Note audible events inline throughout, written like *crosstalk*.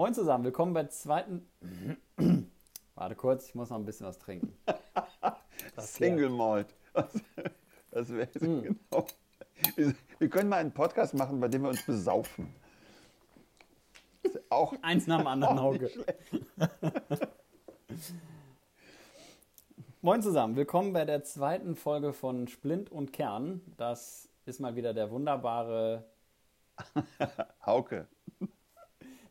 Moin zusammen, willkommen bei zweiten. *clears throat* Warte kurz, ich muss noch ein bisschen was trinken. *laughs* Single Malt. Das, das wäre mm. genau. Wir können mal einen Podcast machen, bei dem wir uns besaufen. Auch *laughs* eins nach dem anderen *laughs* Auge. Moin zusammen, willkommen bei der zweiten Folge von Splint und Kern. Das ist mal wieder der wunderbare Hauke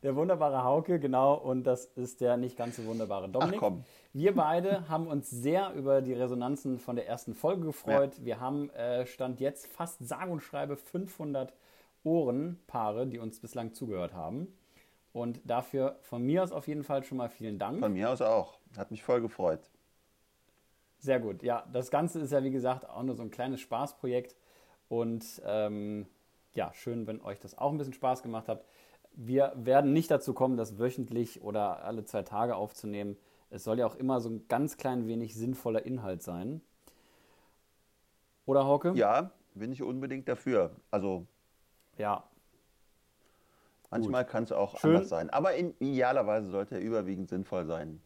der wunderbare Hauke, genau, und das ist der nicht ganz so wunderbare Dominik. Ach komm. Wir beide haben uns sehr über die Resonanzen von der ersten Folge gefreut. Ja. Wir haben äh, Stand jetzt fast sage und schreibe 500 Ohrenpaare, die uns bislang zugehört haben. Und dafür von mir aus auf jeden Fall schon mal vielen Dank. Von mir aus auch. Hat mich voll gefreut. Sehr gut. Ja, das Ganze ist ja wie gesagt auch nur so ein kleines Spaßprojekt. Und ähm, ja, schön, wenn euch das auch ein bisschen Spaß gemacht hat. Wir werden nicht dazu kommen, das wöchentlich oder alle zwei Tage aufzunehmen. Es soll ja auch immer so ein ganz klein wenig sinnvoller Inhalt sein. Oder Hauke? Ja, bin ich unbedingt dafür. Also. Ja. Manchmal kann es auch Schön. anders sein. Aber in idealerweise sollte er überwiegend sinnvoll sein.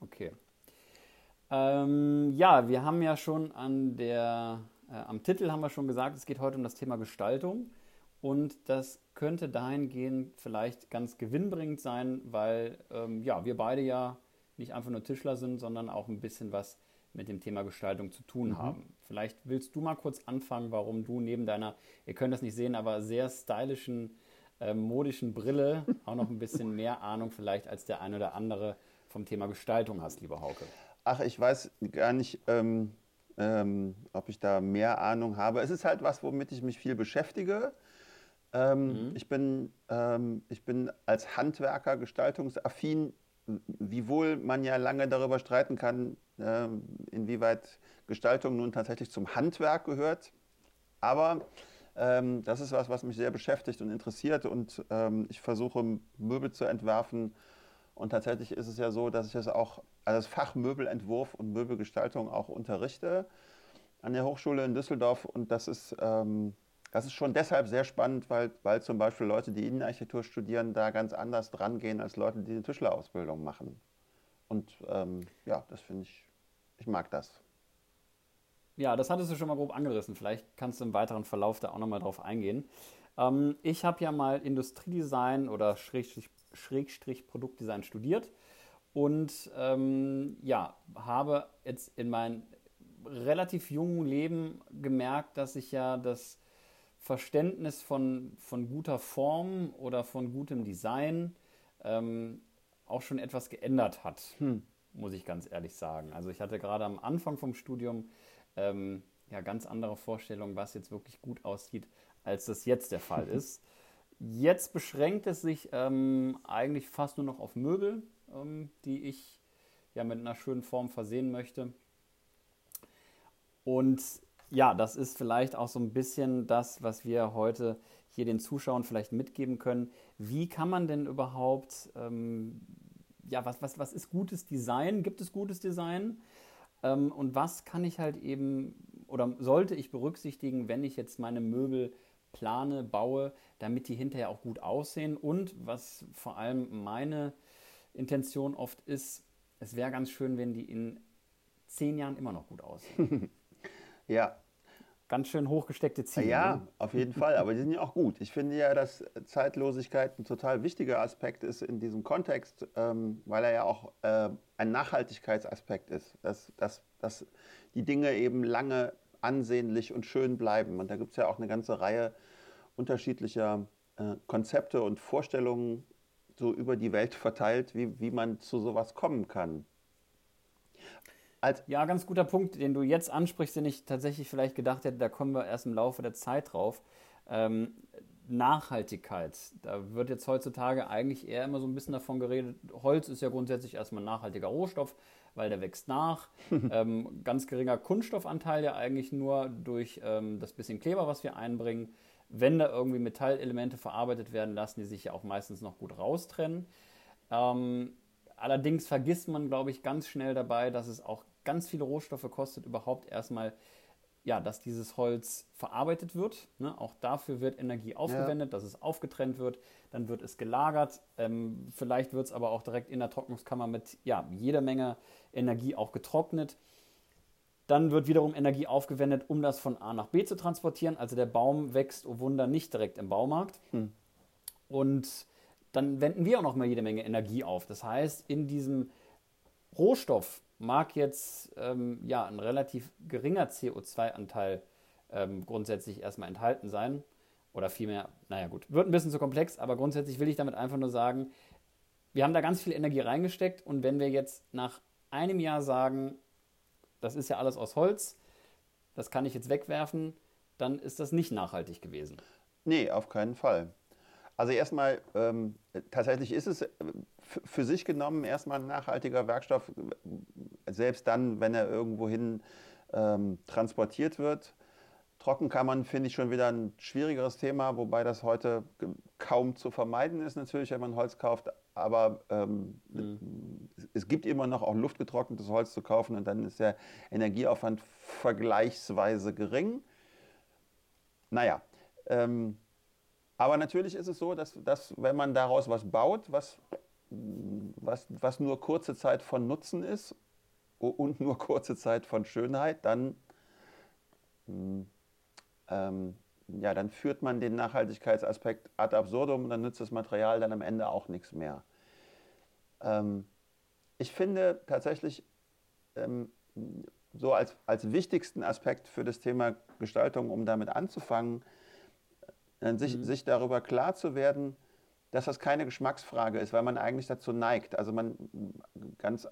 Okay. Ähm, ja, wir haben ja schon an der, äh, am Titel haben wir schon gesagt, es geht heute um das Thema Gestaltung. Und das könnte dahingehend vielleicht ganz gewinnbringend sein, weil ähm, ja, wir beide ja nicht einfach nur Tischler sind, sondern auch ein bisschen was mit dem Thema Gestaltung zu tun mhm. haben. Vielleicht willst du mal kurz anfangen, warum du neben deiner, ihr könnt das nicht sehen, aber sehr stylischen, äh, modischen Brille *laughs* auch noch ein bisschen mehr Ahnung vielleicht als der ein oder andere vom Thema Gestaltung hast, lieber Hauke. Ach, ich weiß gar nicht, ähm, ähm, ob ich da mehr Ahnung habe. Es ist halt was, womit ich mich viel beschäftige. Ähm, mhm. ich, bin, ähm, ich bin als Handwerker gestaltungsaffin, wiewohl man ja lange darüber streiten kann, äh, inwieweit Gestaltung nun tatsächlich zum Handwerk gehört. Aber ähm, das ist was, was mich sehr beschäftigt und interessiert und ähm, ich versuche Möbel zu entwerfen. Und tatsächlich ist es ja so, dass ich es auch als Fach Möbelentwurf und Möbelgestaltung auch unterrichte an der Hochschule in Düsseldorf. Und das ist ähm, das ist schon deshalb sehr spannend, weil, weil zum Beispiel Leute, die Innenarchitektur studieren, da ganz anders dran gehen als Leute, die eine Tischlerausbildung machen. Und ähm, ja, das finde ich, ich mag das. Ja, das hattest du schon mal grob angerissen. Vielleicht kannst du im weiteren Verlauf da auch nochmal drauf eingehen. Ähm, ich habe ja mal Industriedesign oder Schrägstrich, Schrägstrich Produktdesign studiert und ähm, ja, habe jetzt in meinem relativ jungen Leben gemerkt, dass ich ja das Verständnis von, von guter Form oder von gutem Design ähm, auch schon etwas geändert hat, hm. muss ich ganz ehrlich sagen. Also ich hatte gerade am Anfang vom Studium ähm, ja ganz andere Vorstellungen, was jetzt wirklich gut aussieht, als das jetzt der Fall *laughs* ist. Jetzt beschränkt es sich ähm, eigentlich fast nur noch auf Möbel, ähm, die ich ja mit einer schönen Form versehen möchte. Und ja, das ist vielleicht auch so ein bisschen das, was wir heute hier den Zuschauern vielleicht mitgeben können. Wie kann man denn überhaupt, ähm, ja, was, was, was ist gutes Design? Gibt es gutes Design? Ähm, und was kann ich halt eben oder sollte ich berücksichtigen, wenn ich jetzt meine Möbel plane, baue, damit die hinterher auch gut aussehen? Und was vor allem meine Intention oft ist, es wäre ganz schön, wenn die in zehn Jahren immer noch gut aussehen. *laughs* Ja. Ganz schön hochgesteckte Ziele. Ja, ne? auf jeden Fall, aber die sind ja auch gut. Ich finde ja, dass Zeitlosigkeit ein total wichtiger Aspekt ist in diesem Kontext, ähm, weil er ja auch äh, ein Nachhaltigkeitsaspekt ist, dass, dass, dass die Dinge eben lange ansehnlich und schön bleiben. Und da gibt es ja auch eine ganze Reihe unterschiedlicher äh, Konzepte und Vorstellungen so über die Welt *laughs* verteilt, wie, wie man zu sowas kommen kann. Als ja, ganz guter Punkt, den du jetzt ansprichst, den ich tatsächlich vielleicht gedacht hätte, da kommen wir erst im Laufe der Zeit drauf. Ähm, Nachhaltigkeit. Da wird jetzt heutzutage eigentlich eher immer so ein bisschen davon geredet. Holz ist ja grundsätzlich erstmal ein nachhaltiger Rohstoff, weil der wächst nach. *laughs* ähm, ganz geringer Kunststoffanteil ja eigentlich nur durch ähm, das bisschen Kleber, was wir einbringen. Wenn da irgendwie Metallelemente verarbeitet werden, lassen die sich ja auch meistens noch gut raustrennen. Ähm, allerdings vergisst man, glaube ich, ganz schnell dabei, dass es auch ganz viele Rohstoffe kostet, überhaupt erstmal ja, dass dieses Holz verarbeitet wird. Ne? Auch dafür wird Energie aufgewendet, ja. dass es aufgetrennt wird. Dann wird es gelagert. Ähm, vielleicht wird es aber auch direkt in der Trocknungskammer mit ja, jeder Menge Energie auch getrocknet. Dann wird wiederum Energie aufgewendet, um das von A nach B zu transportieren. Also der Baum wächst, oh Wunder, nicht direkt im Baumarkt. Hm. Und dann wenden wir auch noch mal jede Menge Energie auf. Das heißt, in diesem Rohstoff mag jetzt ähm, ja, ein relativ geringer CO2-Anteil ähm, grundsätzlich erstmal enthalten sein. Oder vielmehr, naja gut, wird ein bisschen zu komplex, aber grundsätzlich will ich damit einfach nur sagen, wir haben da ganz viel Energie reingesteckt und wenn wir jetzt nach einem Jahr sagen, das ist ja alles aus Holz, das kann ich jetzt wegwerfen, dann ist das nicht nachhaltig gewesen. Nee, auf keinen Fall. Also erstmal, ähm, tatsächlich ist es für sich genommen erstmal ein nachhaltiger Werkstoff, selbst dann, wenn er irgendwohin ähm, transportiert wird. Trockenkammern finde ich schon wieder ein schwierigeres Thema, wobei das heute kaum zu vermeiden ist natürlich, wenn man Holz kauft. Aber ähm, mhm. es gibt immer noch auch luftgetrocknetes Holz zu kaufen und dann ist der Energieaufwand vergleichsweise gering. Naja, ähm, aber natürlich ist es so, dass, dass wenn man daraus was baut, was was, was nur kurze Zeit von Nutzen ist und nur *laughs* kurze Zeit von Schönheit, dann, hm, ähm, ja, dann führt man den Nachhaltigkeitsaspekt ad absurdum und dann nützt das Material dann am Ende auch nichts mehr. Ähm, ich finde tatsächlich ähm, so als, als wichtigsten Aspekt für das Thema Gestaltung, um damit anzufangen, sich, mhm. sich darüber klar zu werden, dass das keine Geschmacksfrage ist, weil man eigentlich dazu neigt. Also man ganz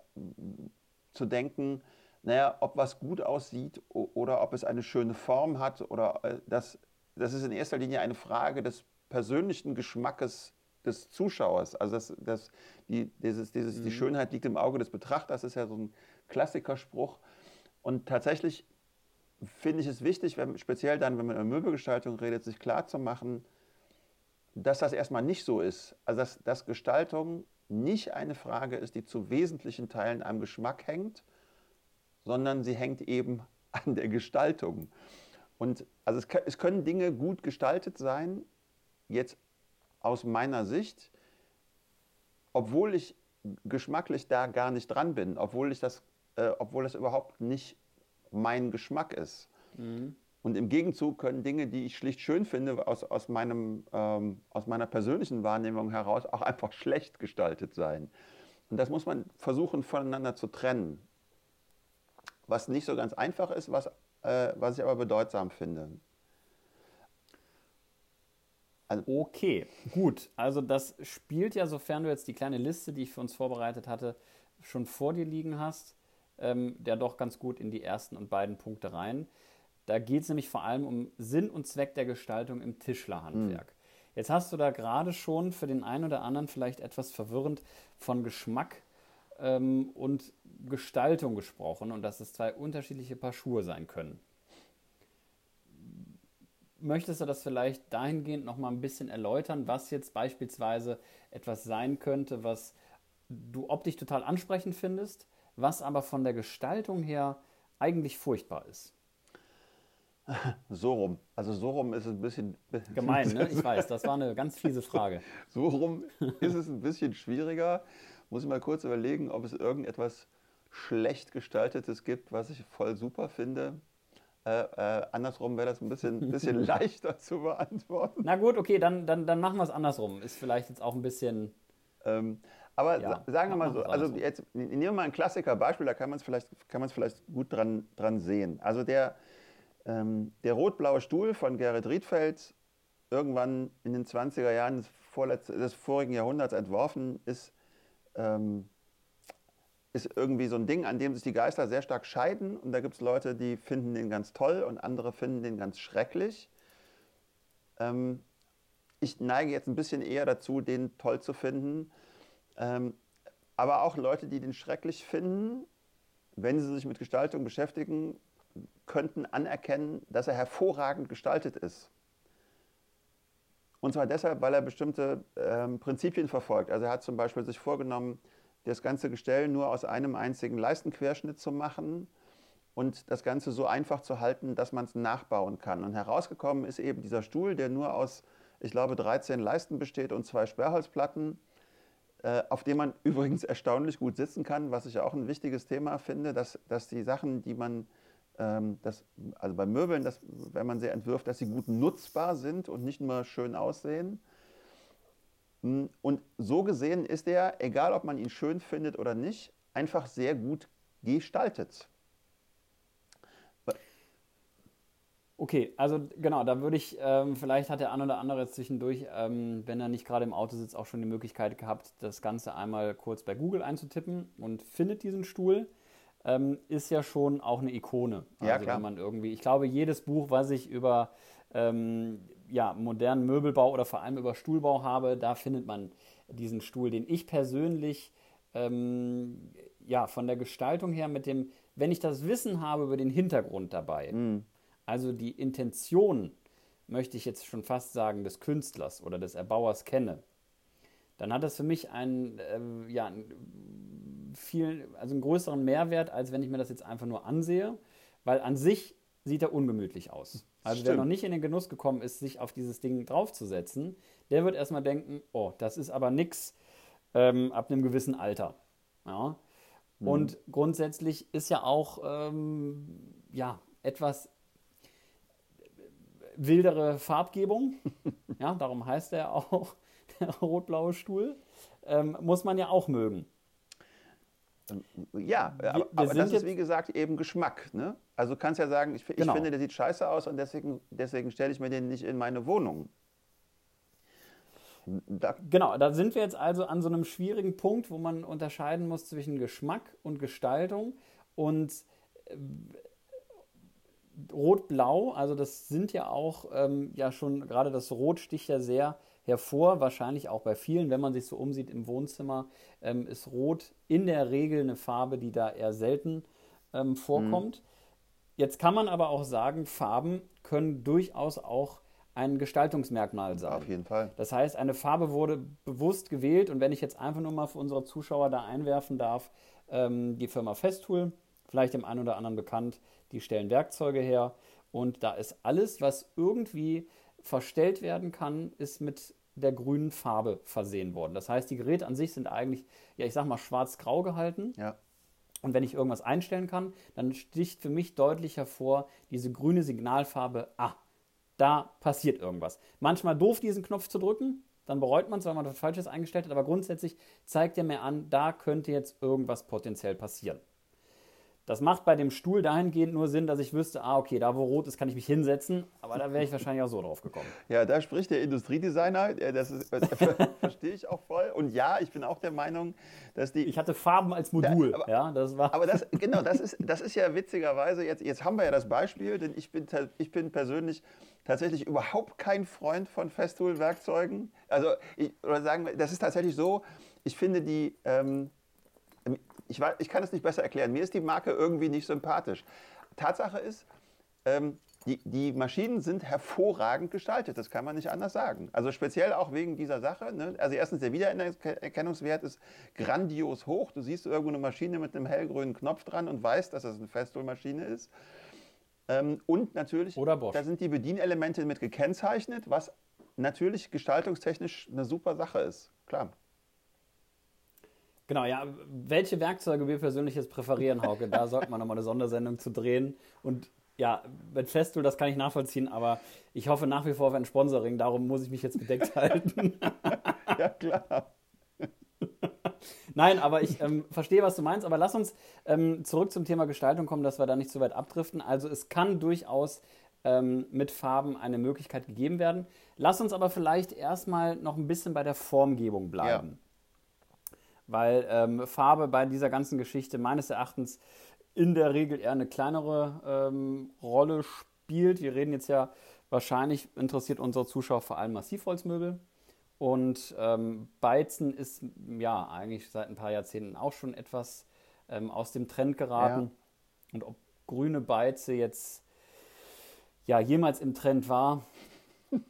zu denken, naja, ob was gut aussieht oder ob es eine schöne Form hat oder äh, das, das ist in erster Linie eine Frage des persönlichen Geschmackes des Zuschauers. Also das, das, die, dieses, dieses, mhm. die Schönheit liegt im Auge des Betrachters, ist ja so ein Klassikerspruch. Und tatsächlich finde ich es wichtig, wenn, speziell dann, wenn man über Möbelgestaltung redet, sich klarzumachen, dass das erstmal nicht so ist. Also dass, dass Gestaltung nicht eine Frage ist, die zu wesentlichen Teilen am Geschmack hängt, sondern sie hängt eben *laughs* an der Gestaltung. Und also es, es können Dinge gut gestaltet sein, jetzt aus meiner Sicht, obwohl ich geschmacklich da gar nicht dran bin, obwohl, ich das, äh, obwohl das überhaupt nicht mein Geschmack ist. Mhm. Und im Gegenzug können Dinge, die ich schlicht schön finde, aus, aus, meinem, ähm, aus meiner persönlichen Wahrnehmung heraus auch einfach schlecht gestaltet sein. Und das muss man versuchen voneinander zu trennen. Was nicht so ganz einfach ist, was, äh, was ich aber bedeutsam finde. Also okay, gut. Also das spielt ja, sofern du jetzt die kleine Liste, die ich für uns vorbereitet hatte, schon vor dir liegen hast, ähm, der doch ganz gut in die ersten und beiden Punkte rein. Da geht es nämlich vor allem um Sinn und Zweck der Gestaltung im Tischlerhandwerk. Mhm. Jetzt hast du da gerade schon für den einen oder anderen vielleicht etwas verwirrend von Geschmack ähm, und Gestaltung gesprochen und dass es zwei unterschiedliche Paar Schuhe sein können. Möchtest du das vielleicht dahingehend noch mal ein bisschen erläutern, was jetzt beispielsweise etwas sein könnte, was du optisch total ansprechend findest, was aber von der Gestaltung her eigentlich furchtbar ist? So rum. Also so rum ist es ein bisschen... *laughs* Gemein, ne? Ich weiß, das war eine ganz fiese Frage. so rum ist es ein bisschen schwieriger. Muss ich mal kurz überlegen, ob es irgendetwas schlecht gestaltetes gibt, was ich voll super finde. Äh, äh, andersrum wäre das ein bisschen, *laughs* bisschen leichter zu beantworten. Na gut, okay, dann, dann, dann machen wir es andersrum. Ist vielleicht jetzt auch ein bisschen... Ähm, aber ja, sagen wir mal so, also jetzt nehmen wir mal ein Klassiker-Beispiel, da kann man es vielleicht, vielleicht gut dran, dran sehen. Also der, ähm, der rot-blaue Stuhl von Gerrit Riedfeld, irgendwann in den 20er Jahren des, des vorigen Jahrhunderts entworfen, ist, ähm, ist irgendwie so ein Ding, an dem sich die Geister sehr stark scheiden. Und da gibt es Leute, die finden den ganz toll und andere finden den ganz schrecklich. Ähm, ich neige jetzt ein bisschen eher dazu, den toll zu finden. Ähm, aber auch Leute, die den schrecklich finden, wenn sie sich mit Gestaltung beschäftigen, könnten anerkennen, dass er hervorragend gestaltet ist. Und zwar deshalb, weil er bestimmte ähm, Prinzipien verfolgt. Also er hat zum Beispiel sich vorgenommen, das ganze Gestell nur aus einem einzigen Leistenquerschnitt zu machen und das Ganze so einfach zu halten, dass man es nachbauen kann. Und herausgekommen ist eben dieser Stuhl, der nur aus, ich glaube, 13 Leisten besteht und zwei Sperrholzplatten, auf dem man *laughs* übrigens erstaunlich gut sitzen kann, was ich auch ein wichtiges Thema finde, dass, dass die Sachen, die man, ähm, das, also bei Möbeln, dass, wenn man sie entwirft, dass sie gut nutzbar sind und nicht nur schön aussehen. Hm, und so gesehen ist er, egal ob man ihn schön findet oder nicht, einfach sehr gut gestaltet. Okay, also genau, da würde ich, ähm, vielleicht hat der ein oder andere zwischendurch, ähm, wenn er nicht gerade im Auto sitzt, auch schon die Möglichkeit gehabt, das Ganze einmal kurz bei Google einzutippen und findet diesen Stuhl. Ähm, ist ja schon auch eine Ikone. Also ja, klar. wenn man irgendwie, ich glaube, jedes Buch, was ich über ähm, ja, modernen Möbelbau oder vor allem über Stuhlbau habe, da findet man diesen Stuhl, den ich persönlich ähm, ja von der Gestaltung her mit dem, wenn ich das Wissen habe über den Hintergrund dabei, mhm. Also die Intention, möchte ich jetzt schon fast sagen, des Künstlers oder des Erbauers kenne, dann hat das für mich einen, äh, ja, viel, also einen größeren Mehrwert, als wenn ich mir das jetzt einfach nur ansehe, weil an sich sieht er ungemütlich aus. Also Stimmt. wer noch nicht in den Genuss gekommen ist, sich auf dieses Ding draufzusetzen, der wird erstmal denken, oh, das ist aber nix ähm, ab einem gewissen Alter. Ja? Mhm. Und grundsätzlich ist ja auch ähm, ja, etwas wildere Farbgebung, *laughs* ja, darum heißt er auch *laughs* der rot-blaue Stuhl, ähm, muss man ja auch mögen. Ja, wir, aber, aber das ist wie gesagt eben Geschmack. Ne? Also du kannst ja sagen, ich, ich genau. finde, der sieht scheiße aus und deswegen, deswegen stelle ich mir den nicht in meine Wohnung. Da genau, da sind wir jetzt also an so einem schwierigen Punkt, wo man unterscheiden muss zwischen Geschmack und Gestaltung und äh, Rot-Blau, also das sind ja auch ähm, ja schon, gerade das Rot sticht ja sehr hervor, wahrscheinlich auch bei vielen, wenn man sich so umsieht im Wohnzimmer, ähm, ist Rot in der Regel eine Farbe, die da eher selten ähm, vorkommt. Mhm. Jetzt kann man aber auch sagen, Farben können durchaus auch ein Gestaltungsmerkmal sein. Auf jeden Fall. Das heißt, eine Farbe wurde bewusst gewählt und wenn ich jetzt einfach nur mal für unsere Zuschauer da einwerfen darf, ähm, die Firma Festool, vielleicht dem einen oder anderen bekannt, die stellen Werkzeuge her und da ist alles, was irgendwie verstellt werden kann, ist mit der grünen Farbe versehen worden. Das heißt, die Geräte an sich sind eigentlich, ja, ich sag mal, schwarz-grau gehalten. Ja. Und wenn ich irgendwas einstellen kann, dann sticht für mich deutlich hervor diese grüne Signalfarbe, ah, da passiert irgendwas. Manchmal doof, diesen Knopf zu drücken, dann bereut man es, weil man was Falsches eingestellt hat, aber grundsätzlich zeigt er mir an, da könnte jetzt irgendwas potenziell passieren. Das macht bei dem Stuhl dahingehend nur Sinn, dass ich wüsste, ah, okay, da wo rot ist, kann ich mich hinsetzen, aber da wäre ich wahrscheinlich auch so drauf gekommen. Ja, da spricht der Industriedesigner, das, ist, das *laughs* verstehe ich auch voll. Und ja, ich bin auch der Meinung, dass die. Ich hatte Farben als Modul, ja, aber, ja das war. Aber das, genau, das ist, das ist ja witzigerweise, jetzt, jetzt haben wir ja das Beispiel, denn ich bin, ich bin persönlich tatsächlich überhaupt kein Freund von Festool-Werkzeugen. Also, ich, oder sagen wir, das ist tatsächlich so, ich finde die. Ähm, ich, weiß, ich kann es nicht besser erklären. Mir ist die Marke irgendwie nicht sympathisch. Tatsache ist, ähm, die, die, Maschinen sind hervorragend gestaltet, das kann man nicht anders sagen. Also speziell auch wegen dieser Sache. Ne? Also erstens, der Wiedererkennungswert ist grandios hoch. Du siehst irgendwo eine Maschine mit einem hellgrünen Knopf dran und weißt, dass das eine Festool-Maschine ist. Ähm, und natürlich, da sind die Bedienelemente mit gekennzeichnet, was natürlich gestaltungstechnisch eine super Sache ist. Klar. Genau, ja. Welche Werkzeuge wir persönlich jetzt präferieren, Hauke, da sollte man nochmal eine Sondersendung zu drehen. Und ja, mit Festool, das kann ich nachvollziehen, aber ich hoffe nach wie vor auf ein Sponsoring, darum muss ich mich jetzt bedeckt halten. *laughs* ja, klar. Nein, aber ich ähm, verstehe, was du meinst. Aber lass uns ähm, zurück zum Thema Gestaltung kommen, dass wir da nicht zu weit abdriften. Also es kann durchaus ähm, mit Farben eine Möglichkeit gegeben werden. Lass uns aber vielleicht erstmal noch ein bisschen bei der Formgebung bleiben. Ja weil ähm, Farbe bei dieser ganzen Geschichte meines Erachtens in der Regel eher eine kleinere ähm, Rolle spielt. Wir reden jetzt ja wahrscheinlich, interessiert unsere Zuschauer vor allem Massivholzmöbel. Und ähm, Beizen ist ja eigentlich seit ein paar Jahrzehnten auch schon etwas ähm, aus dem Trend geraten. Ja. Und ob grüne Beize jetzt ja jemals im Trend war *laughs*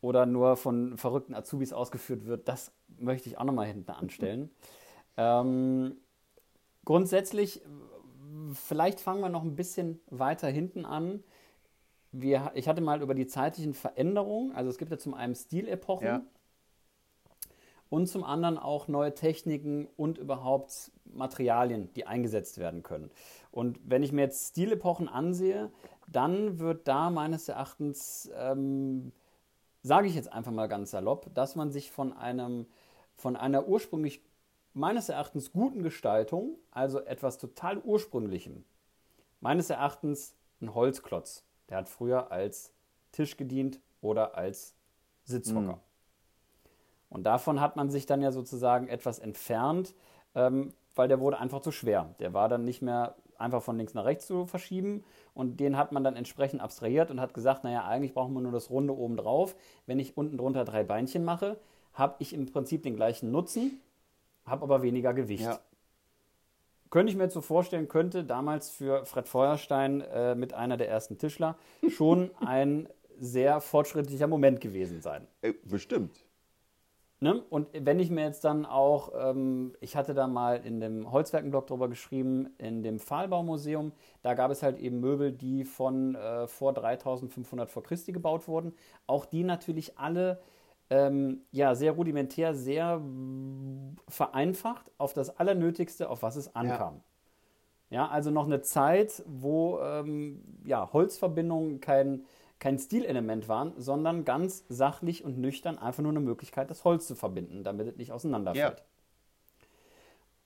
oder nur von verrückten Azubis ausgeführt wird, das möchte ich auch nochmal hinten anstellen. *laughs* ähm, grundsätzlich, vielleicht fangen wir noch ein bisschen weiter hinten an. Wir, ich hatte mal über die zeitlichen Veränderungen, also es gibt ja zum einen Stilepochen ja. und zum anderen auch neue Techniken und überhaupt Materialien, die eingesetzt werden können. Und wenn ich mir jetzt Stilepochen ansehe, dann wird da meines Erachtens, ähm, sage ich jetzt einfach mal ganz salopp, dass man sich von einem von einer ursprünglich meines Erachtens guten Gestaltung, also etwas total ursprünglichem, meines Erachtens ein Holzklotz. Der hat früher als Tisch gedient oder als Sitzhocker. Mhm. Und davon hat man sich dann ja sozusagen etwas entfernt, ähm, weil der wurde einfach zu schwer. Der war dann nicht mehr einfach von links nach rechts zu verschieben und den hat man dann entsprechend abstrahiert und hat gesagt, naja, eigentlich brauchen wir nur das Runde oben drauf. Wenn ich unten drunter drei Beinchen mache, habe ich im Prinzip den gleichen Nutzen, habe aber weniger Gewicht. Ja. Könnte ich mir jetzt so vorstellen, könnte damals für Fred Feuerstein äh, mit einer der ersten Tischler *laughs* schon ein sehr fortschrittlicher Moment gewesen sein. Äh, bestimmt. Ne? Und wenn ich mir jetzt dann auch, ähm, ich hatte da mal in dem Holzwerkenblog drüber geschrieben, in dem Pfahlbaumuseum, da gab es halt eben Möbel, die von äh, vor 3500 vor Christi gebaut wurden. Auch die natürlich alle ähm, ja, sehr rudimentär, sehr vereinfacht auf das Allernötigste, auf was es ankam. Ja, ja also noch eine Zeit, wo ähm, ja, Holzverbindungen kein, kein Stilelement waren, sondern ganz sachlich und nüchtern einfach nur eine Möglichkeit, das Holz zu verbinden, damit es nicht auseinanderfällt. Ja.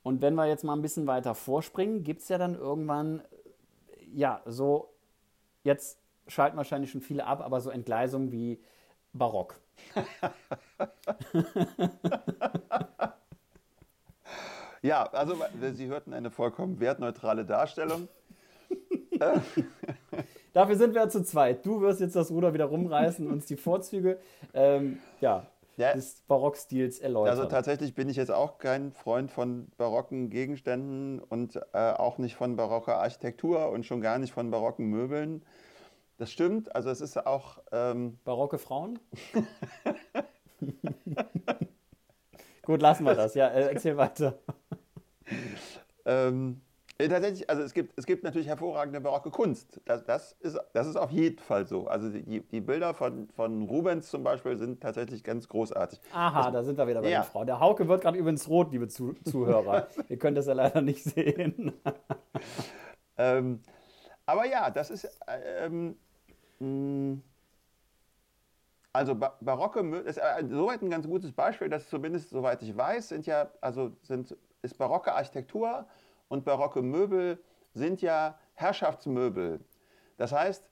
Und wenn wir jetzt mal ein bisschen weiter vorspringen, gibt es ja dann irgendwann, ja, so, jetzt schalten wahrscheinlich schon viele ab, aber so Entgleisungen wie Barock. *laughs* ja, also Sie hörten eine vollkommen wertneutrale Darstellung. *laughs* Dafür sind wir zu zweit. Du wirst jetzt das Ruder wieder rumreißen und uns die Vorzüge ähm, ja, ja, des Barockstils erläutern. Also tatsächlich bin ich jetzt auch kein Freund von barocken Gegenständen und äh, auch nicht von barocker Architektur und schon gar nicht von barocken Möbeln. Das stimmt. Also es ist auch. Ähm Barocke Frauen? *laughs* Gut, lassen wir das. Ja, äh, erzähl weiter. ähm, tatsächlich, also es gibt, es gibt natürlich hervorragende barocke Kunst. Das, das, ist, das ist auf jeden Fall so. Also die, die Bilder von, von Rubens zum Beispiel sind tatsächlich ganz großartig. Aha, das, da sind wir wieder bei ja. der Frau. Der Hauke wird gerade übrigens rot, liebe Zu Zuhörer. Ihr könnt das ja leider nicht sehen. *laughs* ähm, aber ja, das ist. Ähm, hm. Also barocke Möbel ist äh, soweit ein ganz gutes Beispiel, dass zumindest soweit ich weiß, sind ja also sind ist barocke Architektur und barocke Möbel sind ja Herrschaftsmöbel. Das heißt,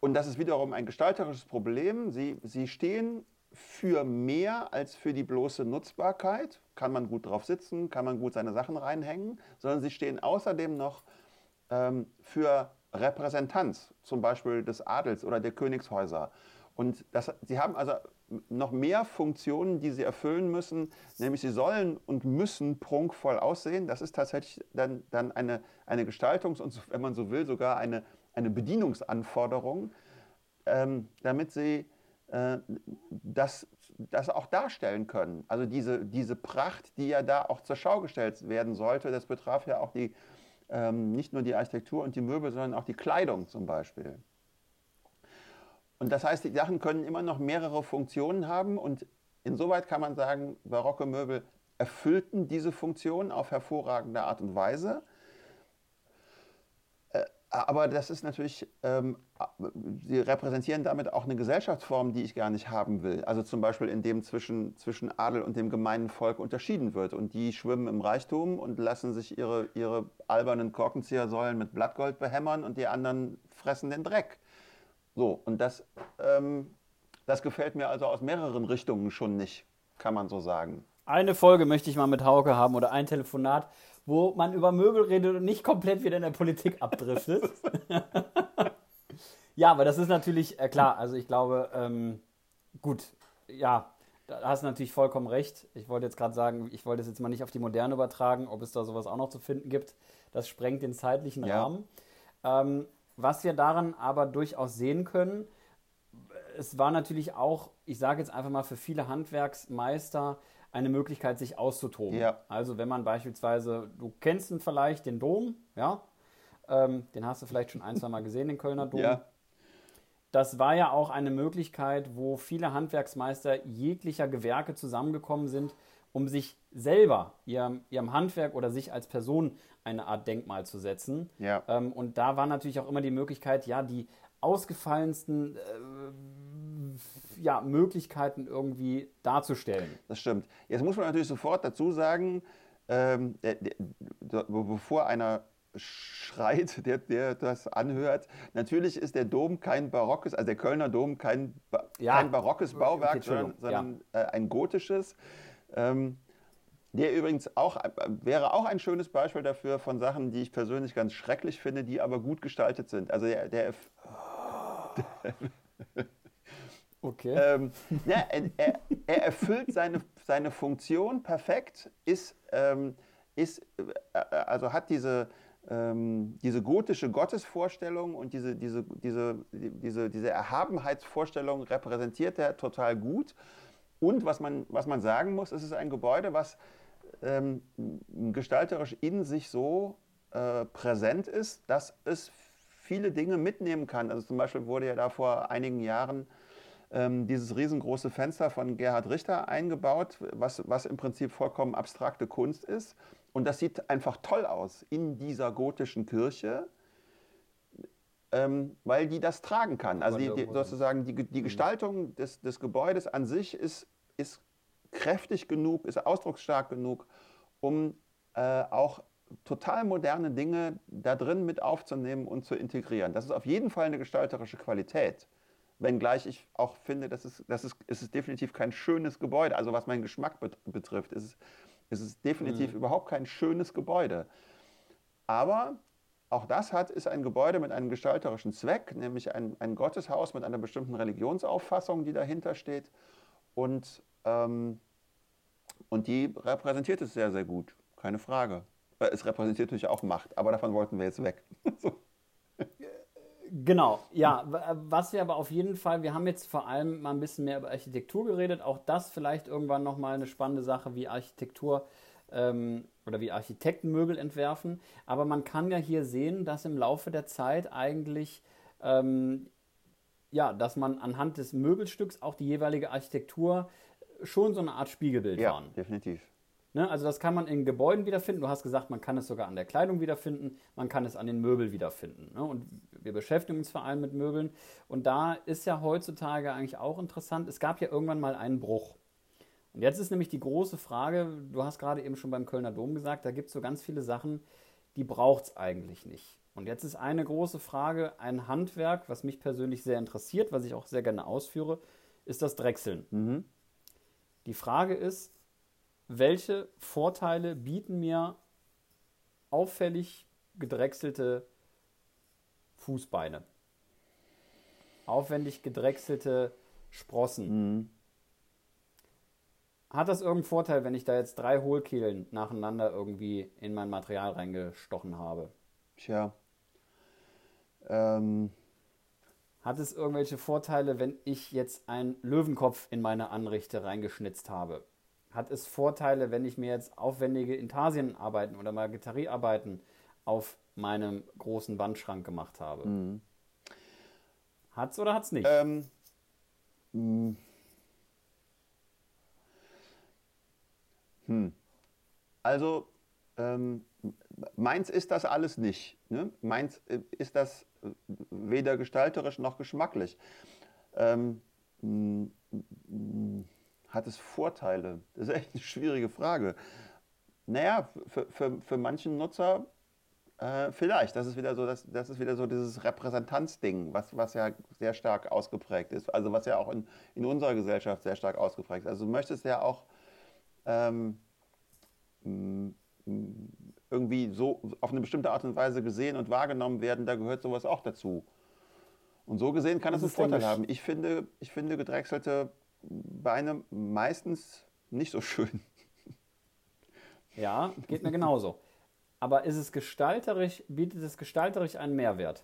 und das ist wiederum ein gestalterisches Problem, sie, sie stehen für mehr als für die bloße Nutzbarkeit, kann man gut drauf sitzen, kann man gut seine Sachen reinhängen, sondern sie stehen außerdem noch ähm, für Repräsentanz, zum Beispiel des Adels oder der Königshäuser. Und das, sie haben also noch mehr Funktionen, die sie erfüllen müssen, nämlich sie sollen und müssen prunkvoll aussehen. Das ist tatsächlich dann, dann eine, eine Gestaltungs- und, wenn man so will, sogar eine, eine Bedienungsanforderung, ähm, damit sie äh, das, das auch darstellen können. Also diese, diese Pracht, die ja da auch zur Schau gestellt werden sollte, das betraf ja auch die, ähm, nicht nur die Architektur und die Möbel, sondern auch die Kleidung zum Beispiel. Und das heißt, die Sachen können immer noch mehrere Funktionen haben und insoweit kann man sagen, barocke Möbel erfüllten diese Funktion auf hervorragende Art und Weise. Aber das ist natürlich, ähm, sie repräsentieren damit auch eine Gesellschaftsform, die ich gar nicht haben will. Also zum Beispiel, in dem zwischen, zwischen Adel und dem gemeinen Volk unterschieden wird. Und die schwimmen im Reichtum und lassen sich ihre, ihre albernen Korkenziehersäulen mit Blattgold behämmern und die anderen fressen den Dreck. So, und das, ähm, das gefällt mir also aus mehreren Richtungen schon nicht, kann man so sagen. Eine Folge möchte ich mal mit Hauke haben oder ein Telefonat, wo man über Möbel redet und nicht komplett wieder in der Politik abdriftet. *laughs* ja, aber das ist natürlich äh, klar. Also ich glaube, ähm, gut, ja, da hast du natürlich vollkommen recht. Ich wollte jetzt gerade sagen, ich wollte es jetzt mal nicht auf die Moderne übertragen, ob es da sowas auch noch zu finden gibt. Das sprengt den zeitlichen ja. Rahmen. Ähm, was wir daran aber durchaus sehen können, es war natürlich auch, ich sage jetzt einfach mal für viele Handwerksmeister, eine Möglichkeit, sich auszutoben. Ja. Also wenn man beispielsweise, du kennst ihn vielleicht, den Dom, ja, Ähm, den hast du vielleicht schon ein, zwei Mal gesehen, den Kölner Dom. Ja. Das war ja auch eine Möglichkeit, wo viele Handwerksmeister jeglicher Gewerke zusammengekommen sind, um sich selber, ihrem, ihrem Handwerk oder sich als Person eine Art Denkmal zu setzen. Ja. Ähm, und da war natürlich auch immer die Möglichkeit, ja, die ausgefallensten äh, ja, Möglichkeiten irgendwie darzustellen. Das stimmt. Jetzt muss man natürlich sofort dazu sagen, ähm, der, der, der, bevor einer schreit, der, der das anhört. Natürlich ist der Dom kein barockes, also der Kölner Dom kein, ja. kein barockes Bauwerk, okay, sondern, sondern ja. äh, ein gotisches. Ähm, der übrigens auch wäre auch ein schönes Beispiel dafür von Sachen, die ich persönlich ganz schrecklich finde, die aber gut gestaltet sind. Also der, der *laughs* Okay. Ähm, ja, er, er, erfüllt seine, seine Funktion perfekt, ist, ähm, ist, äh, also hat diese, ähm, diese gotische Gottesvorstellung und diese, diese, diese, diese, diese Erhabenheitsvorstellung repräsentiert er total gut. Und was man, was man sagen muss, es ist ein Gebäude, was ähm, gestalterisch in sich so äh, präsent ist, dass es viele Dinge mitnehmen kann. Also zum Beispiel wurde ja da vor einigen Jahren ähm, dieses riesengroße Fenster von Gerhard Richter eingebaut, was, was im Prinzip vollkommen abstrakte Kunst ist. Und das sieht einfach toll aus in dieser gotischen Kirche, ähm, weil die das tragen kann. Also die, die, sozusagen die, die mhm. Gestaltung des, des Gebäudes an sich ist, ist kräftig genug, ist ausdrucksstark genug, um äh, auch total moderne Dinge da drin mit aufzunehmen und zu integrieren. Das ist auf jeden Fall eine gestalterische Qualität. Wenngleich ich auch finde, dass es, das ist, es ist definitiv kein schönes Gebäude. Also was meinen Geschmack betrifft, ist es es ist definitiv mhm. überhaupt kein schönes Gebäude. Aber auch das hat, ist ein Gebäude mit einem gestalterischen Zweck, nämlich ein, ein Gotteshaus mit einer bestimmten Religionsauffassung, die dahinter steht. Und, ähm, und die repräsentiert es sehr, sehr gut, keine Frage. Äh, es repräsentiert natürlich auch Macht, aber davon wollten wir jetzt weg. *laughs* so. Genau, ja. Was wir aber auf jeden Fall, wir haben jetzt vor allem mal ein bisschen mehr über Architektur geredet. Auch das vielleicht irgendwann nochmal eine spannende Sache, wie Architektur ähm, oder wie Architekten Möbel entwerfen. Aber man kann ja hier sehen, dass im Laufe der Zeit eigentlich, ähm, ja, dass man anhand des Möbelstücks auch die jeweilige Architektur schon so eine Art Spiegelbild ja, waren. Ja, definitiv. Ne? Also das kann man in Gebäuden wiederfinden. Du hast gesagt, man kann es sogar an der Kleidung wiederfinden, man kann es an den Möbeln wiederfinden. Ne? Und wir beschäftigen uns vor allem mit Möbeln. Und da ist ja heutzutage eigentlich auch interessant, es gab ja irgendwann mal einen Bruch. Und jetzt ist nämlich die große Frage, du hast gerade eben schon beim Kölner Dom gesagt, da gibt es so ganz viele Sachen, die braucht es eigentlich nicht. Und jetzt ist eine große Frage, ein Handwerk, was mich persönlich sehr interessiert, was ich auch sehr gerne ausführe, ist das Drechseln. Mhm. Die Frage ist, welche Vorteile bieten mir auffällig gedrechselte Fußbeine? Aufwendig gedrechselte Sprossen. Mhm. Hat das irgendeinen Vorteil, wenn ich da jetzt drei Hohlkehlen nacheinander irgendwie in mein Material reingestochen habe? Tja. Ähm. Hat es irgendwelche Vorteile, wenn ich jetzt einen Löwenkopf in meine Anrichte reingeschnitzt habe? Hat es Vorteile, wenn ich mir jetzt aufwendige Intarsienarbeiten oder Margeteriearbeiten auf meinem großen Wandschrank gemacht habe. Mhm. Hat's oder hat's nicht? Ähm, hm. hm. Also ähm, meins ist das alles nicht. Ne? Meins äh, ist das weder gestalterisch noch geschmacklich. Ähm, hm, hm, hat es Vorteile? Das ist echt eine schwierige Frage. Naja, für, für, für manchen Nutzer äh, vielleicht. Das ist wieder so, das, das ist wieder so dieses Repräsentanzding, was, was ja sehr stark ausgeprägt ist. Also was ja auch in, in unserer Gesellschaft sehr stark ausgeprägt ist. Also du möchtest ja auch ähm, irgendwie so auf eine bestimmte Art und Weise gesehen und wahrgenommen werden, da gehört sowas auch dazu. Und so gesehen kann das, das einen Vorteil haben. Ich finde, ich finde gedrechselte Beine meistens nicht so schön. *laughs* Ja, geht mir genauso. Aber ist es gestalterisch, bietet es gestalterisch einen Mehrwert?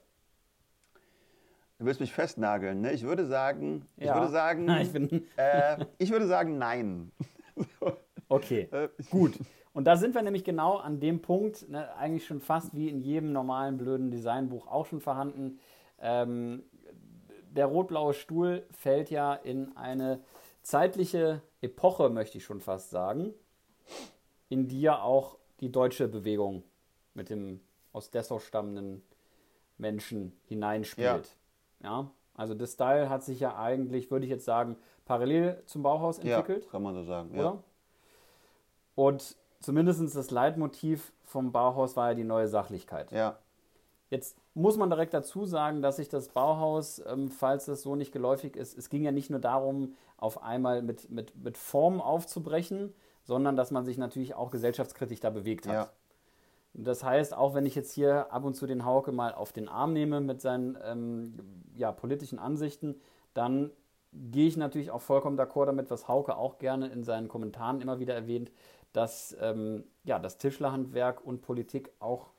Du willst mich festnageln, ne? Ich würde sagen, ich würde sagen, *laughs* ich, bin äh, ich würde sagen, nein. *laughs* okay, äh, gut. Und da sind wir nämlich genau an dem Punkt, ne, eigentlich schon fast wie in jedem normalen blöden Designbuch auch schon vorhanden. Ähm, der rot-blaue Stuhl fällt ja in eine zeitliche Epoche, möchte ich schon fast sagen, in die ja auch die deutsche Bewegung mit dem aus Dessau stammenden Menschen hineinspielt. Ja. ja. Also das Style hat sich ja eigentlich, würde ich jetzt sagen, parallel zum Bauhaus entwickelt. Ja, kann man so sagen. Oder? Ja. Und zumindest das Leitmotiv vom Bauhaus war ja die neue Sachlichkeit. Ja. Jetzt muss man direkt dazu sagen, dass sich das Bauhaus, ähm, falls das so nicht geläufig ist, es ging ja nicht nur darum, auf einmal mit, mit, mit Formen aufzubrechen, sondern dass man sich natürlich auch gesellschaftskritisch da bewegt hat. Ja. Das heißt, auch wenn ich jetzt hier ab und zu den Hauke mal auf den Arm nehme mit seinen ähm, ja, politischen Ansichten, dann gehe ich natürlich auch vollkommen d'accord damit, was Hauke auch gerne in seinen Kommentaren immer wieder erwähnt, dass ähm, ja, das Tischlerhandwerk und Politik auch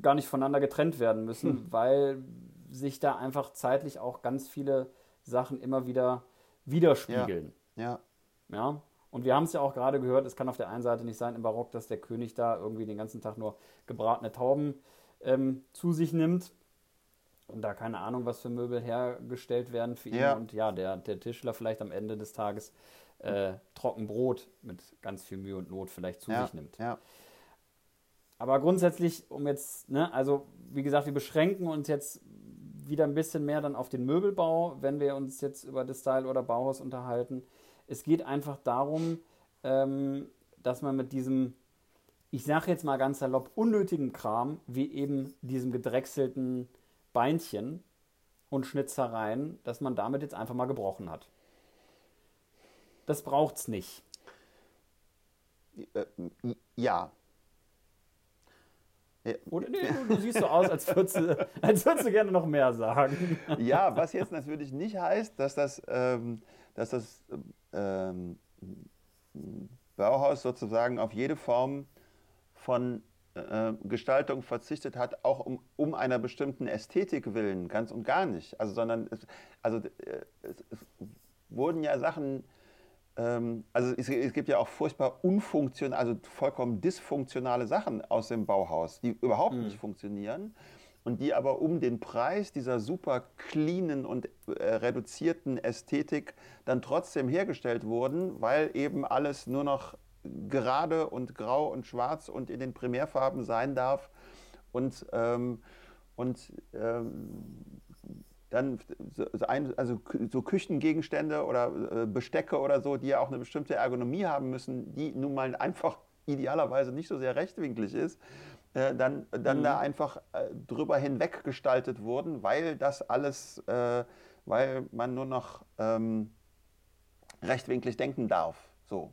gar nicht voneinander getrennt werden müssen, hm. weil sich da einfach zeitlich auch ganz viele Sachen immer wieder widerspiegeln. Ja. ja. ja? Und wir haben es ja auch gerade gehört, es kann auf der einen Seite nicht sein im Barock, dass der König da irgendwie den ganzen Tag nur gebratene Tauben ähm, zu sich nimmt und da keine Ahnung, was für Möbel hergestellt werden für ihn. Ja. Und ja, der, der Tischler vielleicht am Ende des Tages äh, Trockenbrot mit ganz viel Mühe und Not vielleicht zu ja. sich nimmt. Ja. Aber grundsätzlich, um jetzt, ne, also wie gesagt, wir beschränken uns jetzt wieder ein bisschen mehr dann auf den Möbelbau, wenn wir uns jetzt über das Style oder Bauhaus unterhalten. Es geht einfach darum, ähm, dass man mit diesem, ich sage jetzt mal ganz salopp, unnötigen Kram, wie eben diesem gedrechselten Beinchen und Schnitzereien, dass man damit jetzt einfach mal gebrochen hat. Das braucht's nicht. Äh, ja. Oder, nee, du, du, siehst so aus, als würdest, du, als würdest du gerne noch mehr sagen. Ja, was jetzt natürlich nicht heißt, dass das, ähm, dass das ähm, Bauhaus sozusagen auf jede Form von äh, Gestaltung verzichtet hat, auch um, um einer bestimmten Ästhetik willen, ganz und gar nicht. Also, sondern es, also, äh, es, es wurden ja Sachen, also es, es, gibt ja auch furchtbar unfunktionale, also vollkommen dysfunktionale Sachen aus dem Bauhaus, die überhaupt mhm. nicht funktionieren und die aber um den Preis dieser super cleanen und äh, reduzierten Ästhetik dann trotzdem hergestellt wurden, weil eben alles nur noch gerade und grau und schwarz und in den Primärfarben sein darf und, ähm, und ähm, dann so, ein, also so Küchengegenstände oder äh, Bestecke oder so, die ja auch eine bestimmte Ergonomie haben müssen, die nun mal einfach *laughs* idealerweise nicht so sehr rechtwinklig ist, äh, dann, dann mhm. da einfach äh, drüber hinweg gestaltet wurden, weil das alles, weil man nur noch ähm, rechtwinklig denken darf. So.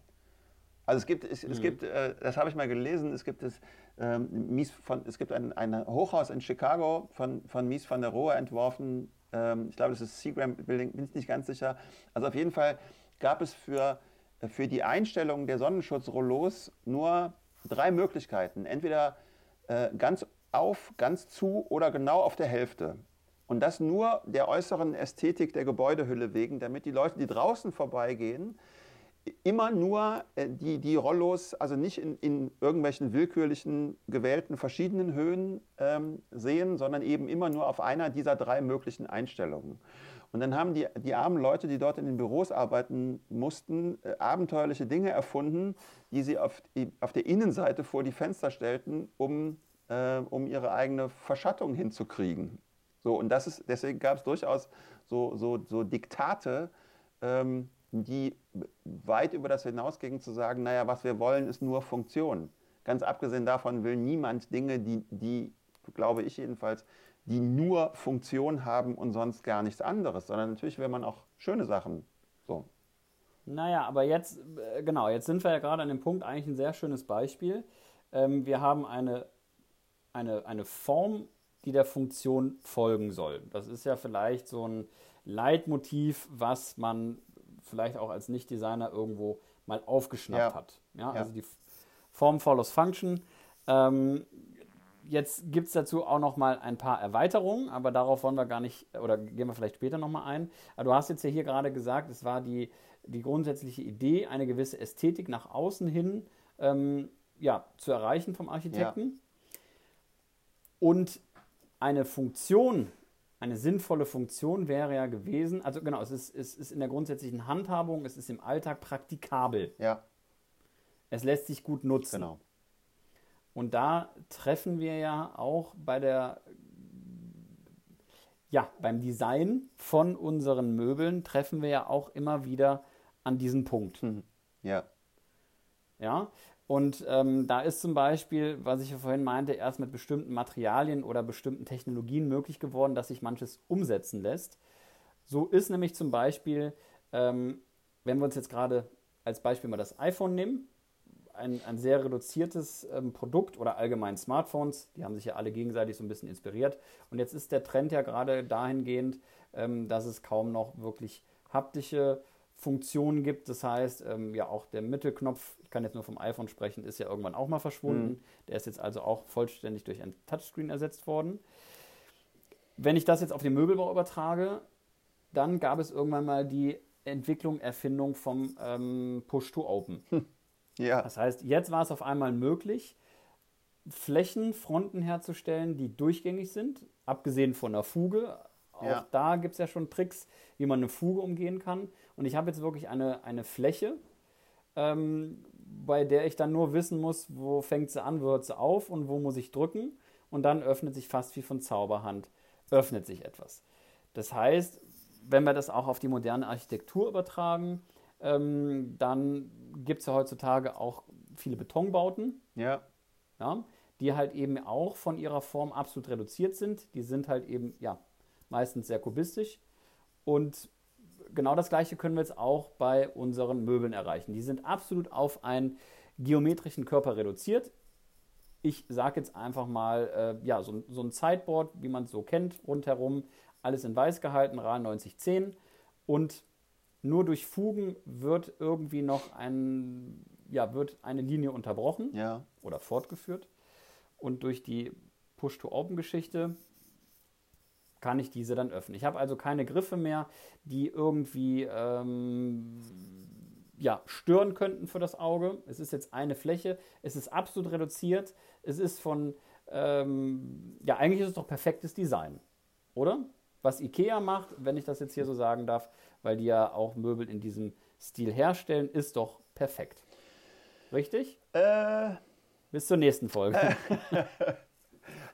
Also es gibt, es, mhm. es gibt das habe ich mal gelesen, es gibt, es, ähm, Mies von, es gibt ein, ein Hochhaus in Chicago von, von Mies van der Rohe entworfen. Ähm, ich glaube, das ist Seagram Building, bin ich nicht ganz sicher. Also auf jeden Fall gab es für, für die Einstellung der Sonnenschutzrollos nur drei Möglichkeiten. Entweder äh, ganz auf, ganz zu oder genau auf der Hälfte. Und das nur der äußeren Ästhetik der Gebäudehülle wegen, damit die Leute, die draußen vorbeigehen, immer nur äh, die, die Rollos, also nicht in, in irgendwelchen willkürlichen gewählten verschiedenen Höhen ähm, sehen, sondern eben immer nur auf einer dieser drei möglichen Einstellungen. Und dann haben die, die armen Leute, die dort in den Büros arbeiten mussten, äh, abenteuerliche Dinge erfunden, die sie auf, auf der Innenseite vor die Fenster stellten, um, äh, um ihre eigene Verschattung hinzukriegen. So, und das ist, deswegen gab es durchaus so, so, so Diktate, ähm, die weit über das hinausgingen, zu sagen, naja, was wir wollen, ist nur Funktion. Ganz abgesehen davon will niemand Dinge, die, die glaube ich jedenfalls, die nur Funktion haben und sonst gar nichts anderes, sondern natürlich will man auch schöne Sachen. So. Naja, aber jetzt, äh, genau, jetzt sind wir ja gerade an dem Punkt, eigentlich ein sehr schönes Beispiel. Ähm, wir haben eine, eine, eine Form, die der Funktion folgen soll. Das ist ja vielleicht so ein Leitmotiv, was man vielleicht auch als Nicht-Designer irgendwo mal aufgeschnappt ja. hat. Ja, ja, also die Form follows Function. Ähm, Jetzt gibt es dazu auch noch mal ein paar Erweiterungen, aber darauf wollen wir gar nicht, oder gehen wir vielleicht später noch mal ein. Aber du hast jetzt ja hier gerade gesagt, es war die, die grundsätzliche Idee, eine gewisse Ästhetik nach außen hin ähm, ja, zu erreichen vom Architekten. Ja. Und eine Funktion, eine sinnvolle Funktion wäre ja gewesen, also genau, es ist, es ist in der grundsätzlichen Handhabung, es ist im Alltag praktikabel. Ja. Es lässt sich gut nutzen. Genau. Und da treffen wir ja auch bei der, ja, beim Design von unseren Möbeln treffen wir ja auch immer wieder an diesen Punkt. Mhm. Ja. Ja. Und ähm, da ist zum Beispiel, was ich ja vorhin meinte, erst mit bestimmten Materialien oder bestimmten Technologien möglich geworden, dass sich manches umsetzen lässt. So ist nämlich zum Beispiel, ähm, wenn wir uns jetzt gerade als Beispiel mal das iPhone nehmen, ein, ein sehr reduziertes ähm, Produkt oder allgemein Smartphones, die haben sich ja alle gegenseitig so ein bisschen inspiriert. Und jetzt ist der Trend ja gerade dahingehend, ähm, dass es kaum noch wirklich haptische Funktionen gibt. Das heißt, ähm, ja auch der Mittelknopf, kann jetzt nur vom iPhone sprechen, ist ja irgendwann auch mal verschwunden. Mhm. Der ist jetzt also auch vollständig durch ein Touchscreen ersetzt worden. Wenn ich das jetzt auf den Möbelbau übertrage, dann gab es irgendwann mal die Entwicklung, Erfindung vom ähm, Push-to-Open. Hm. Ja. Das heißt, jetzt war es auf einmal möglich, Flächenfronten herzustellen, die durchgängig sind, abgesehen von der Fuge. Auch ja. da gibt es ja schon Tricks, wie man eine Fuge umgehen kann. Und ich habe jetzt wirklich eine, eine Fläche, ähm, bei der ich dann nur wissen muss, wo fängt sie an, wird sie auf und wo muss ich drücken. Und dann öffnet sich fast wie von Zauberhand, öffnet sich etwas. Das heißt, wenn wir das auch auf die moderne Architektur übertragen, ähm, dann gibt es ja heutzutage auch viele Betonbauten. Ja. ja. Die halt eben auch von ihrer Form absolut reduziert sind. Die sind halt eben, ja, meistens sehr kubistisch. Und genau das Gleiche können wir jetzt auch bei unseren Möbeln erreichen. Die sind absolut auf einen geometrischen Körper reduziert. Ich sage jetzt einfach mal, äh, ja, so, so, ein Sideboard, wie man es so kennt, rundherum, alles in weiß gehalten, RAL 9010 und nur durch Fugen wird irgendwie noch ein, ja, wird eine Linie unterbrochen ja. oder fortgeführt. Und durch die Push-to-Open-Geschichte kann ich diese dann öffnen. Ich habe also keine Griffe mehr, die irgendwie ähm, ja, stören könnten für das Auge. Es ist jetzt eine Fläche, es ist absolut reduziert, es ist von, ähm, ja, eigentlich ist es doch perfektes Design, oder? Was IKEA macht, wenn ich das jetzt hier so sagen darf, weil die ja auch Möbel in diesem Stil herstellen, ist doch perfekt. Richtig? Äh, Bis zur nächsten Folge. *laughs* *laughs*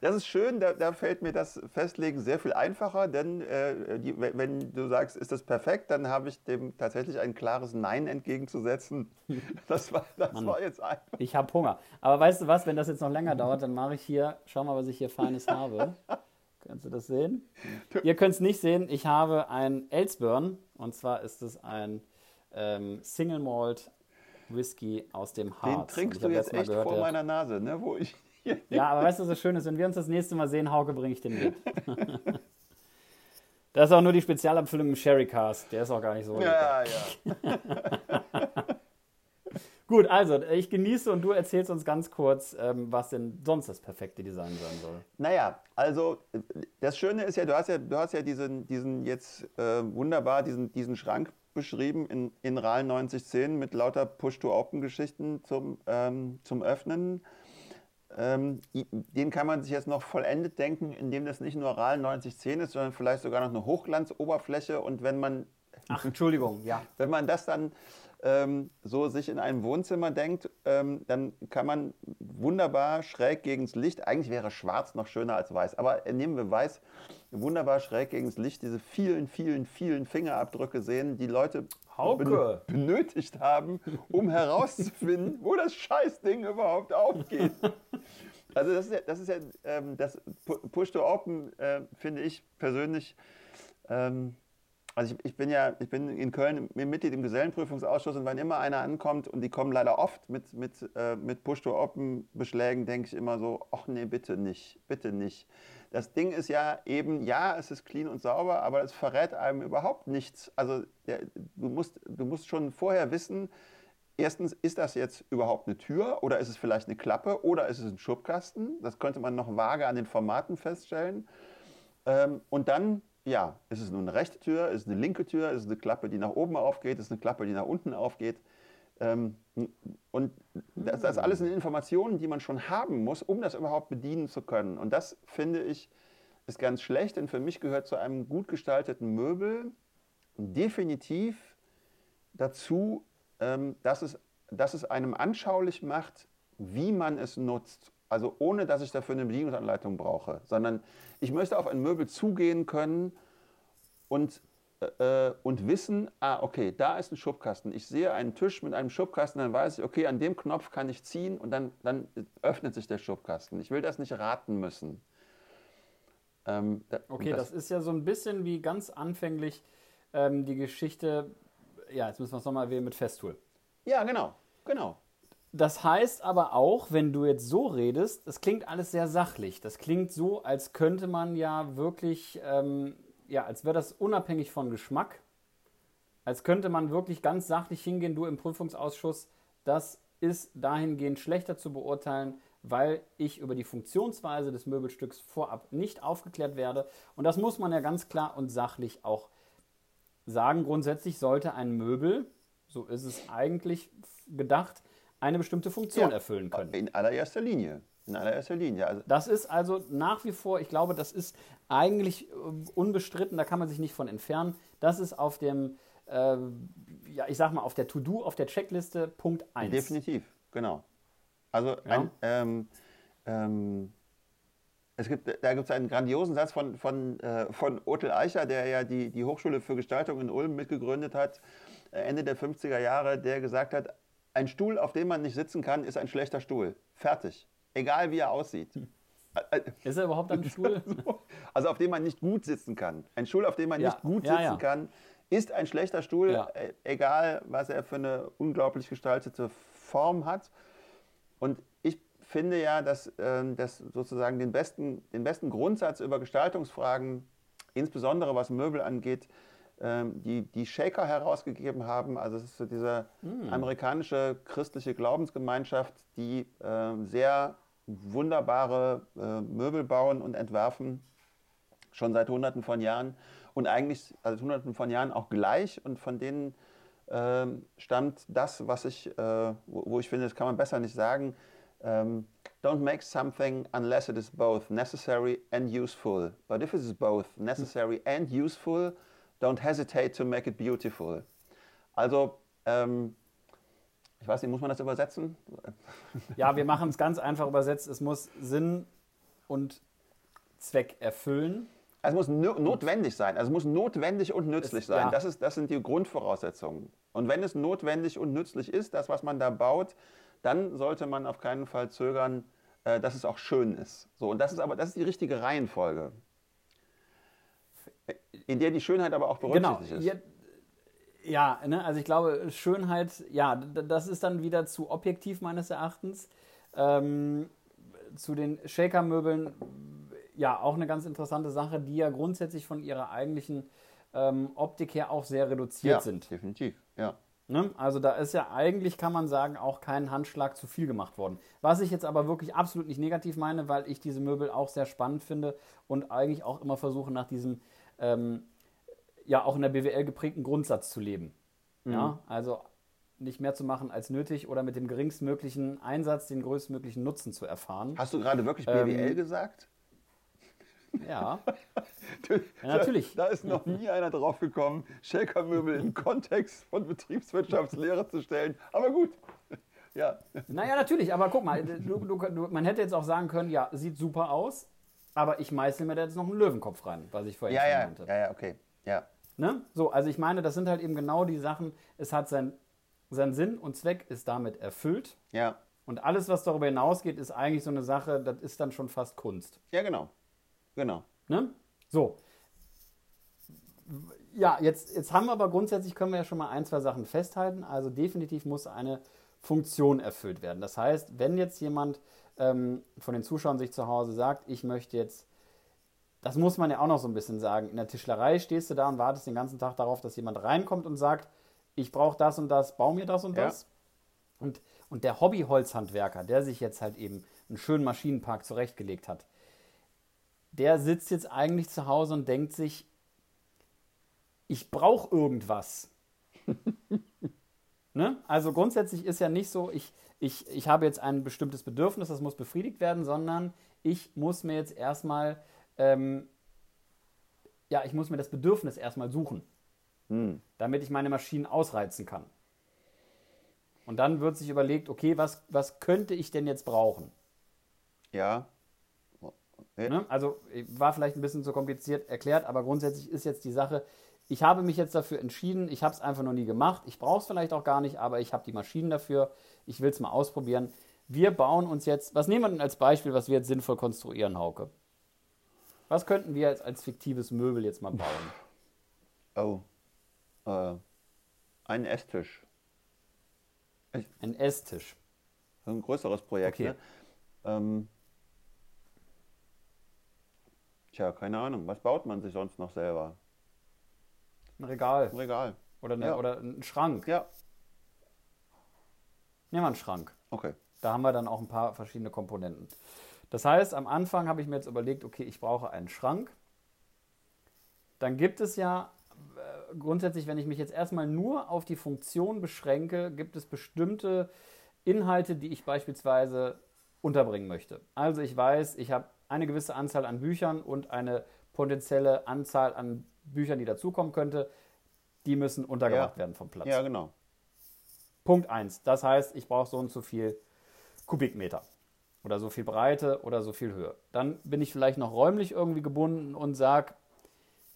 Das ist schön, da, da, fällt mir das Festlegen sehr viel einfacher, denn äh, die, wenn du sagst, ist das perfekt, dann habe ich dem tatsächlich ein klares Nein entgegenzusetzen. *laughs* Das war, das war jetzt einfach. Ich habe Hunger. Aber weißt du was, wenn das jetzt noch länger dauert, dann mache ich hier, schau mal, was ich hier Feines habe. *laughs* Kannst du das sehen? Ihr könnt es nicht sehen. Ich habe ein Elsburn und zwar ist es ein ähm, Single Malt Whisky aus dem Harz. Den trinkst du jetzt echt gehört, vor meiner Nase, ne? Wo ich ja, aber weißt du, was so schön ist? Wenn wir uns das nächste Mal sehen, Hauke, bringe ich den mit. *laughs* das ist auch nur die Spezialabfüllung im Sherry Cast. Der ist auch gar nicht so. Ja, ja. *laughs* Gut, also ich genieße und du erzählst uns ganz kurz, ähm, was denn sonst das perfekte Design sein soll. Naja, also das Schöne ist ja, du hast ja, du hast ja diesen, diesen jetzt äh, wunderbar diesen, diesen Schrank beschrieben in, in RAL 9010 mit lauter Push-to-Open-Geschichten zum, ähm, zum Öffnen. Ähm, den kann man sich jetzt noch vollendet denken, indem das nicht nur RAL 9010 ist, sondern vielleicht sogar noch eine Hochglanzoberfläche. Und wenn man. Ach, Entschuldigung, *laughs* ja. Wenn man das dann ähm, so sich in einem Wohnzimmer denkt, ähm, dann kann man wunderbar schräg gegen das Licht, eigentlich wäre schwarz noch schöner als weiß, aber nehmen wir weiß, wunderbar schräg gegen das Licht diese vielen, vielen, vielen Fingerabdrücke sehen, die Leute ben benötigt haben, um herauszufinden, wo das Scheißding überhaupt aufgeht. *laughs* Also das ist ja, das, ist ja, ähm, das Push to Open, äh, finde ich persönlich, ähm, also ich, ich, bin ja, ich bin in Köln Mitglied im Gesellenprüfungsausschuss und wenn immer einer ankommt und die kommen leider oft mit, mit, äh, mit Push-to-Open-Beschlägen, denke ich immer so, ach nee, bitte nicht, bitte nicht. Das Ding ist ja eben, ja, es ist clean und sauber, aber es verrät einem überhaupt nichts. Also der, du, musst, du musst schon vorher wissen, erstens, ist das jetzt überhaupt eine Tür oder ist es vielleicht eine Klappe oder ist es ein Schubkasten? Das könnte man noch vage an den Formaten feststellen. Ähm, und dann ja, ist es nun eine rechte Tür, ist es eine linke Tür, ist es eine Klappe, die nach oben aufgeht, ist es eine Klappe, die nach unten aufgeht. Ähm, und das, das alles sind Informationen, die man schon haben muss, um das überhaupt bedienen zu können. Und das finde ich ist ganz schlecht, denn für mich gehört zu einem gut gestalteten Möbel definitiv dazu, dass, es, dass es einem anschaulich macht, wie man es nutzt. Also ohne, dass ich dafür eine Bedienungsanleitung brauche, sondern ich möchte auf ein Möbel zugehen können und, äh, und wissen, ah, okay, da ist ein Schubkasten. Ich sehe einen Tisch mit einem Schubkasten, dann weiß ich, okay, an dem Knopf kann ich ziehen und dann, dann öffnet sich der Schubkasten. Ich will das nicht raten müssen. Ähm, da, okay, das, das, ist ja so ein bisschen wie ganz anfänglich ähm, die Geschichte, ja, jetzt müssen wir es nochmal erwähnen mit Festool. Ja, genau, genau. Das heißt aber auch, wenn du jetzt so redest, das klingt alles sehr sachlich. Das klingt so, als könnte man ja wirklich, ähm, ja, als wäre das unabhängig von Geschmack. Als könnte man wirklich ganz sachlich hingehen, du im Prüfungsausschuss, das ist dahingehend schlechter zu beurteilen, weil ich über die Funktionsweise des Möbelstücks vorab nicht aufgeklärt werde. Und das muss man ja ganz klar und sachlich auch sagen. Grundsätzlich sollte ein Möbel, so ist es eigentlich gedacht, eine bestimmte Funktion ja, erfüllen können. In allererster Linie. In allererster Linie. Also das ist also nach wie vor, ich glaube, das ist eigentlich äh, unbestritten, da kann man sich nicht von entfernen. Das ist auf dem, äh, ja, ich sag mal, auf der To-Do, auf der Checkliste Punkt 1. Definitiv, genau. Also ja. ein, ähm, ähm, es gibt, da gibt es einen grandiosen Satz von, von, äh, von Otel Eicher, der ja die, die Hochschule für Gestaltung in Ulm mitgegründet hat, äh, Ende der 50er Jahre, der gesagt hat, ein Stuhl, auf dem man nicht sitzen kann, ist ein schlechter Stuhl. Fertig. Egal wie er aussieht. Hm. Ist er überhaupt ein Stuhl? *laughs* Also auf dem man nicht gut sitzen kann. Ein Stuhl, auf dem man ja. nicht gut sitzen ja, ja. kann, ist ein schlechter Stuhl, äh, egal was er für eine unglaublich gestaltete Form hat. Und ich finde ja, dass, äh, dass sozusagen den besten, den besten Grundsatz über Gestaltungsfragen, insbesondere was Möbel angeht, äh, die, die Shaker herausgegeben haben. Also es ist so diese mm. amerikanische christliche Glaubensgemeinschaft, die äh, sehr wunderbare äh, Möbel bauen und entwerfen, schon seit Hunderten von Jahren und eigentlich seit Hunderten von Jahren auch gleich und von denen ähm, stammt das, was ich, äh, wo, wo, ich finde, das kann man besser nicht sagen. Ähm, don't make something unless it is both necessary and useful. But if it is both necessary and useful, don't hesitate to make it beautiful. Also, ähm, ich weiß nicht, muss man das übersetzen? Ja, wir machen es ganz einfach übersetzt. Es muss Sinn und Zweck erfüllen. Es muss notwendig sein. Also es muss notwendig und nützlich es, sein. Ja. Das, ist, das sind die Grundvoraussetzungen. Und wenn es notwendig und nützlich ist, das, was man da baut, dann sollte man auf keinen Fall zögern, äh, dass es auch schön ist. So, und das ist aber das ist die richtige Reihenfolge, in der die Schönheit aber auch berücksichtigt genau. ist. Ja, ja ne? also ich glaube, Schönheit, ja, das ist dann wieder zu objektiv meines Erachtens. Ähm, zu den Shaker-Möbeln ja auch eine ganz interessante Sache, die ja grundsätzlich von ihrer eigentlichen ähm, Optik her auch sehr reduziert ja, sind. Definitiv, ja. Ne? Also da ist ja eigentlich, kann man sagen, auch kein Handschlag zu viel gemacht worden. Was ich jetzt aber wirklich absolut nicht negativ meine, weil ich diese Möbel auch sehr spannend finde und eigentlich auch immer versuche, nach diesem ähm, ja auch in der BWL geprägten Grundsatz zu leben. Mhm. Ja, also nicht mehr zu machen als nötig oder mit dem geringstmöglichen Einsatz den größtmöglichen Nutzen zu erfahren. Hast du gerade wirklich BWL ähm, gesagt? Ja. ja natürlich. Da, da, ist noch nie einer drauf gekommen, Shakermöbel im Kontext von Betriebswirtschaftslehre zu stellen. Aber gut. Ja. Naja, natürlich, aber guck mal, du, du, man hätte jetzt auch sagen können, ja, sieht super aus, aber ich meißle mir da jetzt noch einen Löwenkopf rein, was ich vorhin ja, ja, meinte. Ja, ja, okay. Ja. Ne? So, also ich meine, das sind halt eben genau die Sachen, es hat sein, sein Sinn und Zweck ist damit erfüllt. Ja. Und alles, was darüber hinausgeht, ist eigentlich so eine Sache, das ist dann schon fast Kunst. Ja, genau. Genau. Ne? So. Ja, jetzt, jetzt haben wir aber grundsätzlich, können wir ja schon mal ein, zwei Sachen festhalten. Also definitiv muss eine Funktion erfüllt werden. Das heißt, wenn jetzt jemand ähm, von den Zuschauern sich zu Hause sagt, ich möchte jetzt, das muss man ja auch noch so ein bisschen sagen, in der Tischlerei stehst du da und wartest den ganzen Tag darauf, dass jemand reinkommt und sagt, ich brauche das und das, bau mir das und das. Und, und der Hobby-Holzhandwerker, der sich jetzt halt eben einen schönen Maschinenpark zurechtgelegt hat, der sitzt jetzt eigentlich zu Hause und denkt sich, ich brauche irgendwas. *laughs* Ne? Also grundsätzlich ist ja nicht so, ich, ich, ich habe jetzt ein bestimmtes Bedürfnis, das muss befriedigt werden, sondern ich muss mir jetzt erstmal, ähm, ja, ich muss mir das Bedürfnis erstmal suchen, hm. damit ich meine Maschinen ausreizen kann. Und dann wird sich überlegt, okay, was, was könnte ich denn jetzt brauchen? Ja. Ne? Also war vielleicht ein bisschen zu kompliziert erklärt, aber grundsätzlich ist jetzt die Sache, ich habe mich jetzt dafür entschieden, ich habe es einfach noch nie gemacht, ich brauche es vielleicht auch gar nicht, aber ich habe die Maschinen dafür, ich will es mal ausprobieren. Wir bauen uns jetzt, was nehmen wir denn als Beispiel, was wir jetzt sinnvoll konstruieren, Hauke? Was könnten wir jetzt als fiktives Möbel jetzt mal bauen? *laughs* Oh, äh, ein Esstisch. Ein Esstisch. Ein größeres Projekt, okay. ne? Ähm, tja, keine Ahnung. Was baut man sich sonst noch selber? Ein Regal. Ein Regal. Oder, eine, ja. oder ein Schrank. Ja. Nehmen wir einen Schrank. Okay. Da haben wir dann auch ein paar verschiedene Komponenten. Das heißt, am Anfang habe ich mir jetzt überlegt, okay, ich brauche einen Schrank. Dann gibt es ja äh, grundsätzlich, wenn ich mich jetzt erstmal nur auf die Funktion beschränke, gibt es bestimmte Inhalte, die ich beispielsweise unterbringen möchte. Also ich weiß, ich habe eine gewisse Anzahl an Büchern und eine potenzielle Anzahl an Büchern, die dazukommen könnte, die müssen untergebracht ja. werden vom Platz. Ja, genau. Punkt 1. Das heißt, ich brauche so und so viel Kubikmeter oder so viel Breite oder so viel Höhe. Dann bin ich vielleicht noch räumlich irgendwie gebunden und sage,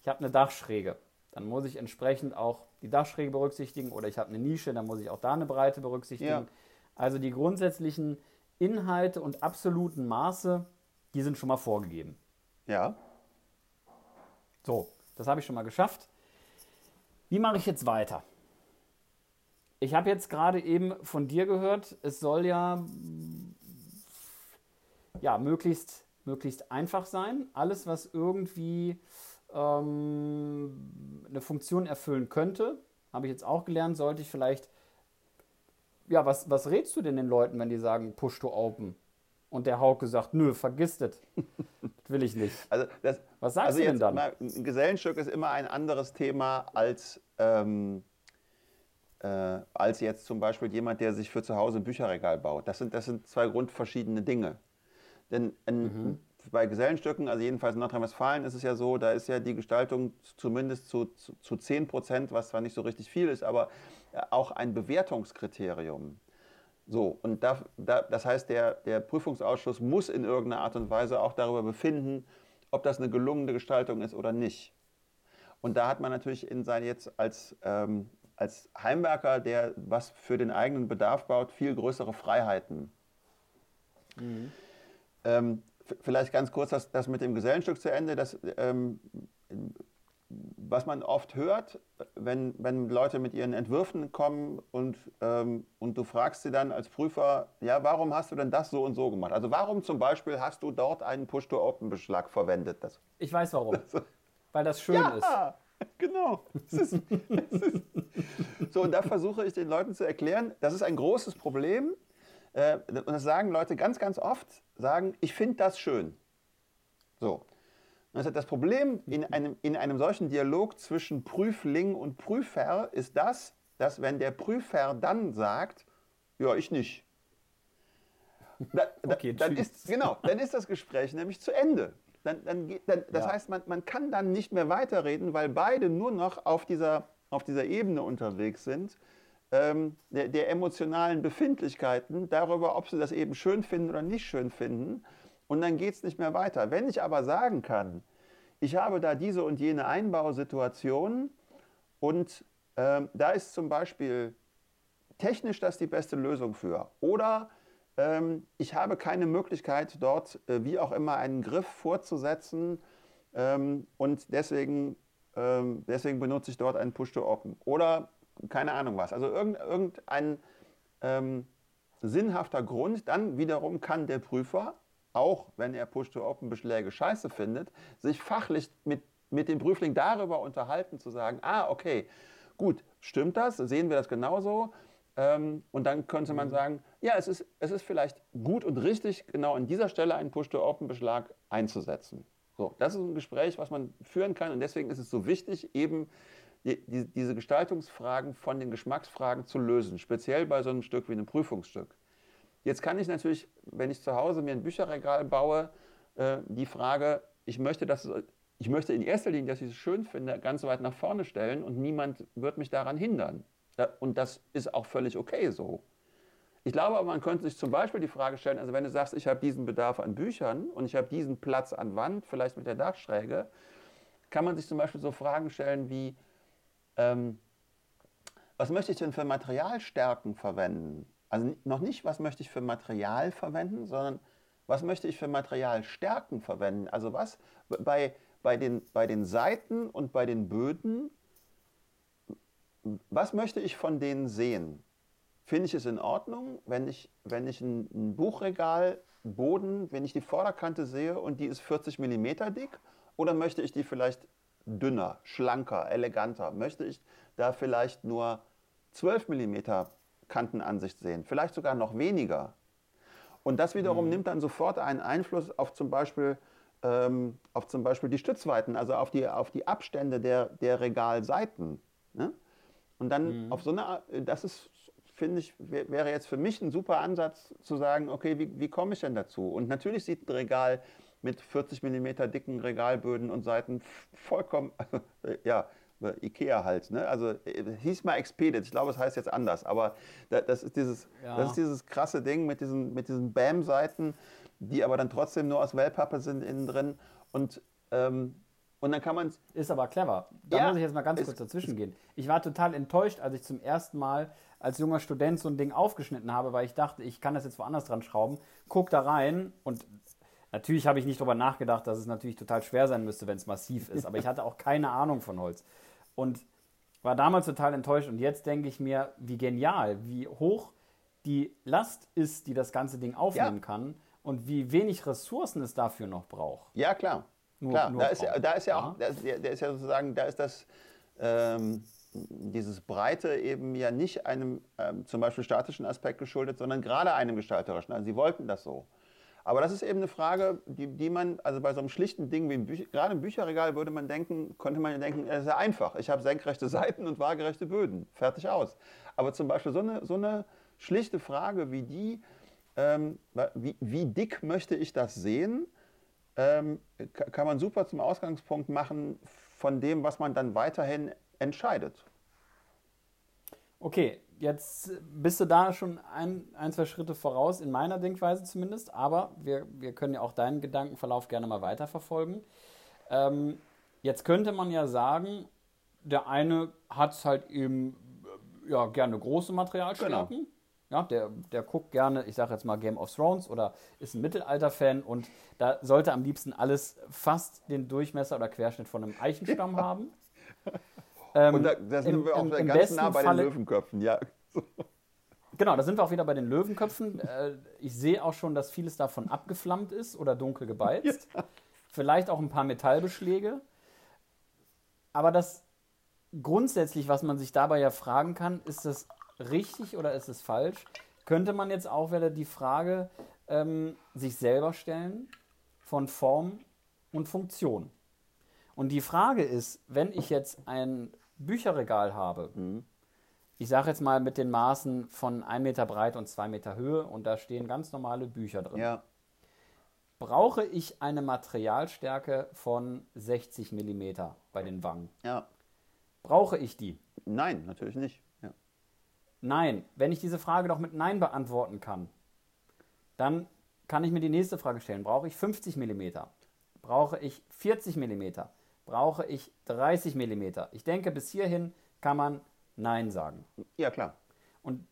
ich habe eine Dachschräge. Dann muss ich entsprechend auch die Dachschräge berücksichtigen oder ich habe eine Nische, dann muss ich auch da eine Breite berücksichtigen. Ja. Also die grundsätzlichen Inhalte und absoluten Maße, die sind schon mal vorgegeben. Ja. So, das habe ich schon mal geschafft. Wie mache ich jetzt weiter? Ich habe jetzt gerade eben von dir gehört, es soll ja, ja möglichst, möglichst einfach sein. Alles, was irgendwie ähm, eine Funktion erfüllen könnte, habe ich jetzt auch gelernt, sollte ich vielleicht. Ja, was, was rätst du denn den Leuten, wenn die sagen Push to Open? Und der Hauke sagt, nö, vergiss das. das will ich nicht. *laughs* Also das, Was sagst also du denn dann? Mal, ein Gesellenstück ist immer ein anderes Thema als, ähm, äh, als jetzt zum Beispiel jemand, der sich für zu Hause ein Bücherregal baut. Das sind, das sind zwei grundverschiedene Dinge. Denn ein, mhm. bei Gesellenstücken, also jedenfalls in Nordrhein-Westfalen, ist es ja so, da ist ja die Gestaltung zumindest zu, zu, zu 10 Prozent, was zwar nicht so richtig viel ist, aber auch ein Bewertungskriterium. So, und da, da, das heißt, der, der Prüfungsausschuss muss in irgendeiner Art und Weise auch darüber befinden, ob das eine gelungene Gestaltung ist oder nicht. Und da hat man natürlich in sein jetzt als, ähm, als Heimwerker, der was für den eigenen Bedarf baut, viel größere Freiheiten. Mhm. Ähm, vielleicht ganz kurz das, das mit dem Gesellenstück zu Ende. Das, ähm, was man oft hört, wenn, wenn Leute mit ihren Entwürfen kommen und, ähm, und du fragst sie dann als Prüfer, ja, warum hast du denn das so und so gemacht? Also warum zum Beispiel hast du dort einen Push-to-Open-Beschlag verwendet? Das, ich weiß warum. Das, Weil das schön ja, ist. Ja, genau. Es ist, es ist. So, und da versuche ich den Leuten zu erklären, das ist ein großes Problem. Äh, und das sagen Leute ganz, ganz oft, sagen, ich finde das schön. So. Also das Problem in einem, in einem solchen Dialog zwischen Prüfling und Prüfer ist das, dass wenn der Prüfer dann sagt, ja, ich nicht. Da, okay, dann, ist, genau, dann ist das Gespräch nämlich zu Ende. Dann, dann, dann, das ja. heißt, man, man kann dann nicht mehr weiterreden, weil beide nur noch auf dieser, auf dieser Ebene unterwegs sind, ähm, der, der emotionalen Befindlichkeiten darüber, ob sie das eben schön finden oder nicht schön finden und dann geht es nicht mehr weiter. Wenn ich aber sagen kann, ich habe da diese und jene Einbausituation und ähm, da ist zum Beispiel technisch das die beste Lösung für. Oder ähm, ich habe keine Möglichkeit dort, äh, wie auch immer, einen Griff vorzusetzen ähm, und deswegen, ähm, deswegen benutze ich dort einen Push-to-Open. Oder keine Ahnung was. Also irgendein, irgendein ähm, sinnhafter Grund, dann wiederum kann der Prüfer auch wenn er Push-to-Open-Beschläge scheiße findet, sich fachlich mit, mit dem Prüfling darüber unterhalten, zu sagen, ah, okay, gut, stimmt das, sehen wir das genauso? Ähm, und dann könnte man mhm. sagen, ja, es ist, es ist vielleicht gut und richtig, genau an dieser Stelle einen Push-to-Open-Beschlag einzusetzen. So, das ist ein Gespräch, was man führen kann und deswegen ist es so wichtig, eben die, die, diese Gestaltungsfragen von den Geschmacksfragen zu lösen, speziell bei so einem Stück wie einem Prüfungsstück. Jetzt kann ich natürlich, wenn ich zu Hause mir ein Bücherregal baue, äh, die Frage, ich möchte, dass, ich möchte in erster Linie, dass ich es schön finde, ganz weit nach vorne stellen und niemand wird mich daran hindern. Und das ist auch völlig okay so. Ich glaube aber, man könnte sich zum Beispiel die Frage stellen, also wenn du sagst, ich habe diesen Bedarf an Büchern und ich habe diesen Platz an Wand, vielleicht mit der Dachschräge, kann man sich zum Beispiel so Fragen stellen wie, ähm, was möchte ich denn für Materialstärken verwenden? Also noch nicht, was möchte ich für Material verwenden, sondern was möchte ich für Materialstärken verwenden? Also was bei, bei, den, bei den Seiten und bei den Böden, was möchte ich von denen sehen? Finde ich es in Ordnung, wenn ich, wenn ich ein, ein Buchregal, Boden, wenn ich die Vorderkante sehe und die ist 40 mm dick? Oder möchte ich die vielleicht dünner, schlanker, eleganter? Möchte ich da vielleicht nur 12 mm Kantenansicht sehen? Vielleicht sogar noch weniger? Und das wiederum mhm. nimmt dann sofort einen Einfluss auf zum Beispiel, ähm, auf zum Beispiel die Stützweiten, also auf die, auf die Abstände der, der Regalseiten. Ne? Und dann mhm. auf so eine, das ist, finde ich, wäre jetzt für mich ein super Ansatz zu sagen, okay, wie, wie komme ich denn dazu? Und natürlich sieht ein Regal mit 40 mm dicken Regalböden und Seiten vollkommen, *laughs* ja, Ikea halt. Ne? Also äh, hieß mal Expedit, ich glaube, es heißt jetzt anders, aber das ist dieses, ja. das ist dieses krasse Ding mit diesen, mit diesen BAM-Seiten, die aber dann trotzdem nur aus Wellpappe sind innen drin und ähm, und dann kann man Ist aber clever. Da ja, muss ich jetzt mal ganz ist, kurz dazwischen gehen. Ich war total enttäuscht, als ich zum ersten Mal als junger Student so ein Ding aufgeschnitten habe, weil ich dachte, ich kann das jetzt woanders dran schrauben. Guck da rein und Natürlich habe ich nicht darüber nachgedacht, dass es natürlich total schwer sein müsste, wenn es massiv ist, aber ich hatte auch keine Ahnung von Holz. Und war damals total enttäuscht und jetzt denke ich mir, wie genial, wie hoch die Last ist, die das ganze Ding aufnehmen ja. kann und wie wenig Ressourcen es dafür noch braucht. Ja, klar. Nur, klar, nur da, ist ja, da ist ja auch, da ist, der ist ja sozusagen, da ist das, ähm, dieses Breite eben ja nicht einem ähm, zum Beispiel statischen Aspekt geschuldet, sondern gerade einem gestalterischen. Also sie wollten das so. Aber das ist eben eine Frage, die, die man, also bei so einem schlichten Ding wie Bücher, gerade im Bücherregal würde man denken, könnte man denken, es ist ja einfach. Ich habe senkrechte *laughs* Seiten und waagerechte Böden. Fertig aus. Aber zum Beispiel so eine, so eine schlichte Frage wie die, ähm, wie, wie, dick möchte ich das sehen, ähm, kann man super zum Ausgangspunkt machen von dem, was man dann weiterhin entscheidet. Okay, jetzt bist du da schon ein, ein, zwei Schritte voraus, in meiner Denkweise zumindest, aber wir, wir können ja auch deinen Gedankenverlauf gerne mal weiterverfolgen. Ähm, jetzt könnte man ja sagen, der eine hat halt eben ja, gerne große Materialstärken. Genau. Ja, der, der guckt gerne, ich sage jetzt mal Game of Thrones oder ist ein Mittelalter-Fan und da sollte am liebsten alles fast den Durchmesser oder Querschnitt von einem Eichenstamm haben. *laughs* Ähm, und da, da sind im, wir auch im, ganz nah bei Falle, den Löwenköpfen, ja. *laughs* Genau, da sind wir auch wieder bei den Löwenköpfen. Äh, ich sehe auch schon, dass vieles davon abgeflammt ist oder dunkel gebeizt. *laughs* Ja. Vielleicht auch ein paar Metallbeschläge. Aber das grundsätzlich, was man sich dabei ja fragen kann, ist das richtig oder ist es falsch? Könnte man jetzt auch wieder die Frage ähm, sich selber stellen von Form und Funktion. Und die Frage ist, wenn ich jetzt ein Bücherregal habe, mhm. ich sage jetzt mal mit den Maßen von 1 Meter breit und 2 Meter Höhe und da stehen ganz normale Bücher drin. Ja. Brauche ich eine Materialstärke von 60 mm bei den Wangen? Ja. Brauche ich die? Nein, natürlich nicht. Ja. Nein. Wenn ich diese Frage doch mit Nein beantworten kann, dann kann ich mir die nächste Frage stellen. Brauche ich 50 mm? Brauche ich 40 mm? Brauche ich 30 mm. Ich denke, bis hierhin kann man Nein sagen. Ja, klar. Und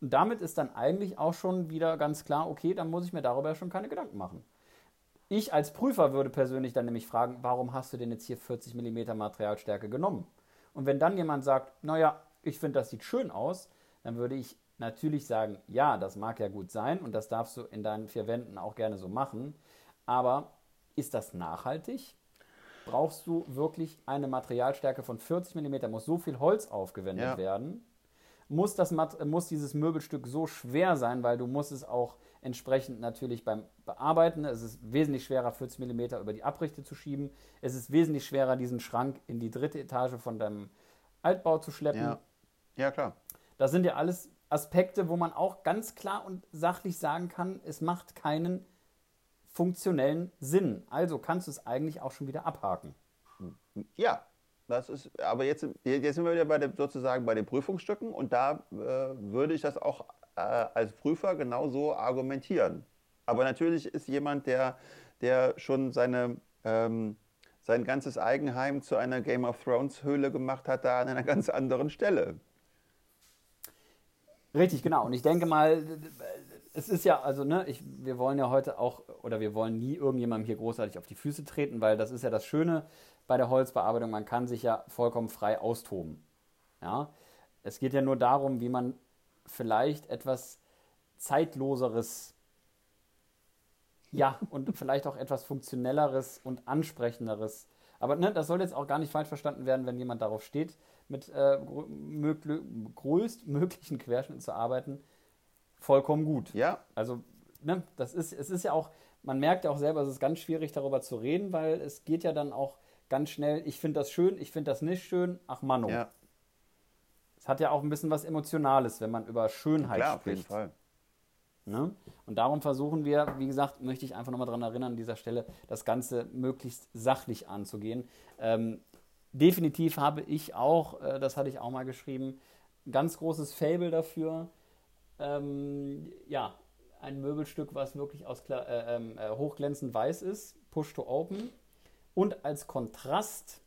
damit ist dann eigentlich auch schon wieder ganz klar, okay, dann muss ich mir darüber schon keine Gedanken machen. Ich als Prüfer würde persönlich dann nämlich fragen, warum hast du denn jetzt hier 40 mm Materialstärke genommen? Und wenn dann jemand sagt, naja, ich finde, das sieht schön aus, dann würde ich natürlich sagen, ja, das mag ja gut sein und das darfst du in deinen vier Wänden auch gerne so machen. Aber ist das nachhaltig? Brauchst du wirklich eine Materialstärke von 40 mm, muss so viel Holz aufgewendet ja. werden, muss, das, muss dieses Möbelstück so schwer sein, weil du musst es auch entsprechend natürlich beim Bearbeiten, es ist wesentlich schwerer, 40 mm über die Abrichte zu schieben, es ist wesentlich schwerer, diesen Schrank in die dritte Etage von deinem Altbau zu schleppen. Ja, ja klar. Das sind ja alles Aspekte, wo man auch ganz klar und sachlich sagen kann, es macht keinen funktionellen Sinn. Also kannst du es eigentlich auch schon wieder abhaken. Ja, das ist, aber jetzt, jetzt sind wir wieder bei dem, sozusagen bei den Prüfungsstücken und da äh, würde ich das auch äh, als Prüfer genauso argumentieren. Aber natürlich ist jemand, der, der schon seine, ähm, sein ganzes Eigenheim zu einer Game of Thrones Höhle gemacht hat, da an einer *laughs* ganz anderen Stelle. Richtig, genau. Und ich denke mal, es ist ja, also, ne, ich, wir wollen ja heute auch, oder wir wollen nie irgendjemandem hier großartig auf die Füße treten, weil das ist ja das Schöne bei der Holzbearbeitung, man kann sich ja vollkommen frei austoben. Ja? Es geht ja nur darum, wie man vielleicht etwas zeitloseres, ja, und vielleicht auch etwas funktionelleres und ansprechenderes. Aber ne, das soll jetzt auch gar nicht falsch verstanden werden, wenn jemand darauf steht, mit äh, größtmöglichen Querschnitten zu arbeiten. Vollkommen gut. Ja. Also, ne, das ist, es ist ja auch, man merkt ja auch selber, es ist ganz schwierig darüber zu reden, weil es geht ja dann auch ganz schnell, ich finde das schön, ich finde das nicht schön, ach Manno. Ja. Es hat ja auch ein bisschen was Emotionales, wenn man über Schönheit Klar, spricht. Auf jeden Fall. Ne? Und darum versuchen wir, wie gesagt, möchte ich einfach nochmal daran erinnern, an dieser Stelle das Ganze möglichst sachlich anzugehen. Ähm, definitiv habe ich auch, äh, das hatte ich auch mal geschrieben, ein ganz großes Fable dafür. Ähm, ja, ein Möbelstück, was wirklich aus äh, ähm, äh, hochglänzend weiß ist, Push to Open. Und als Kontrast,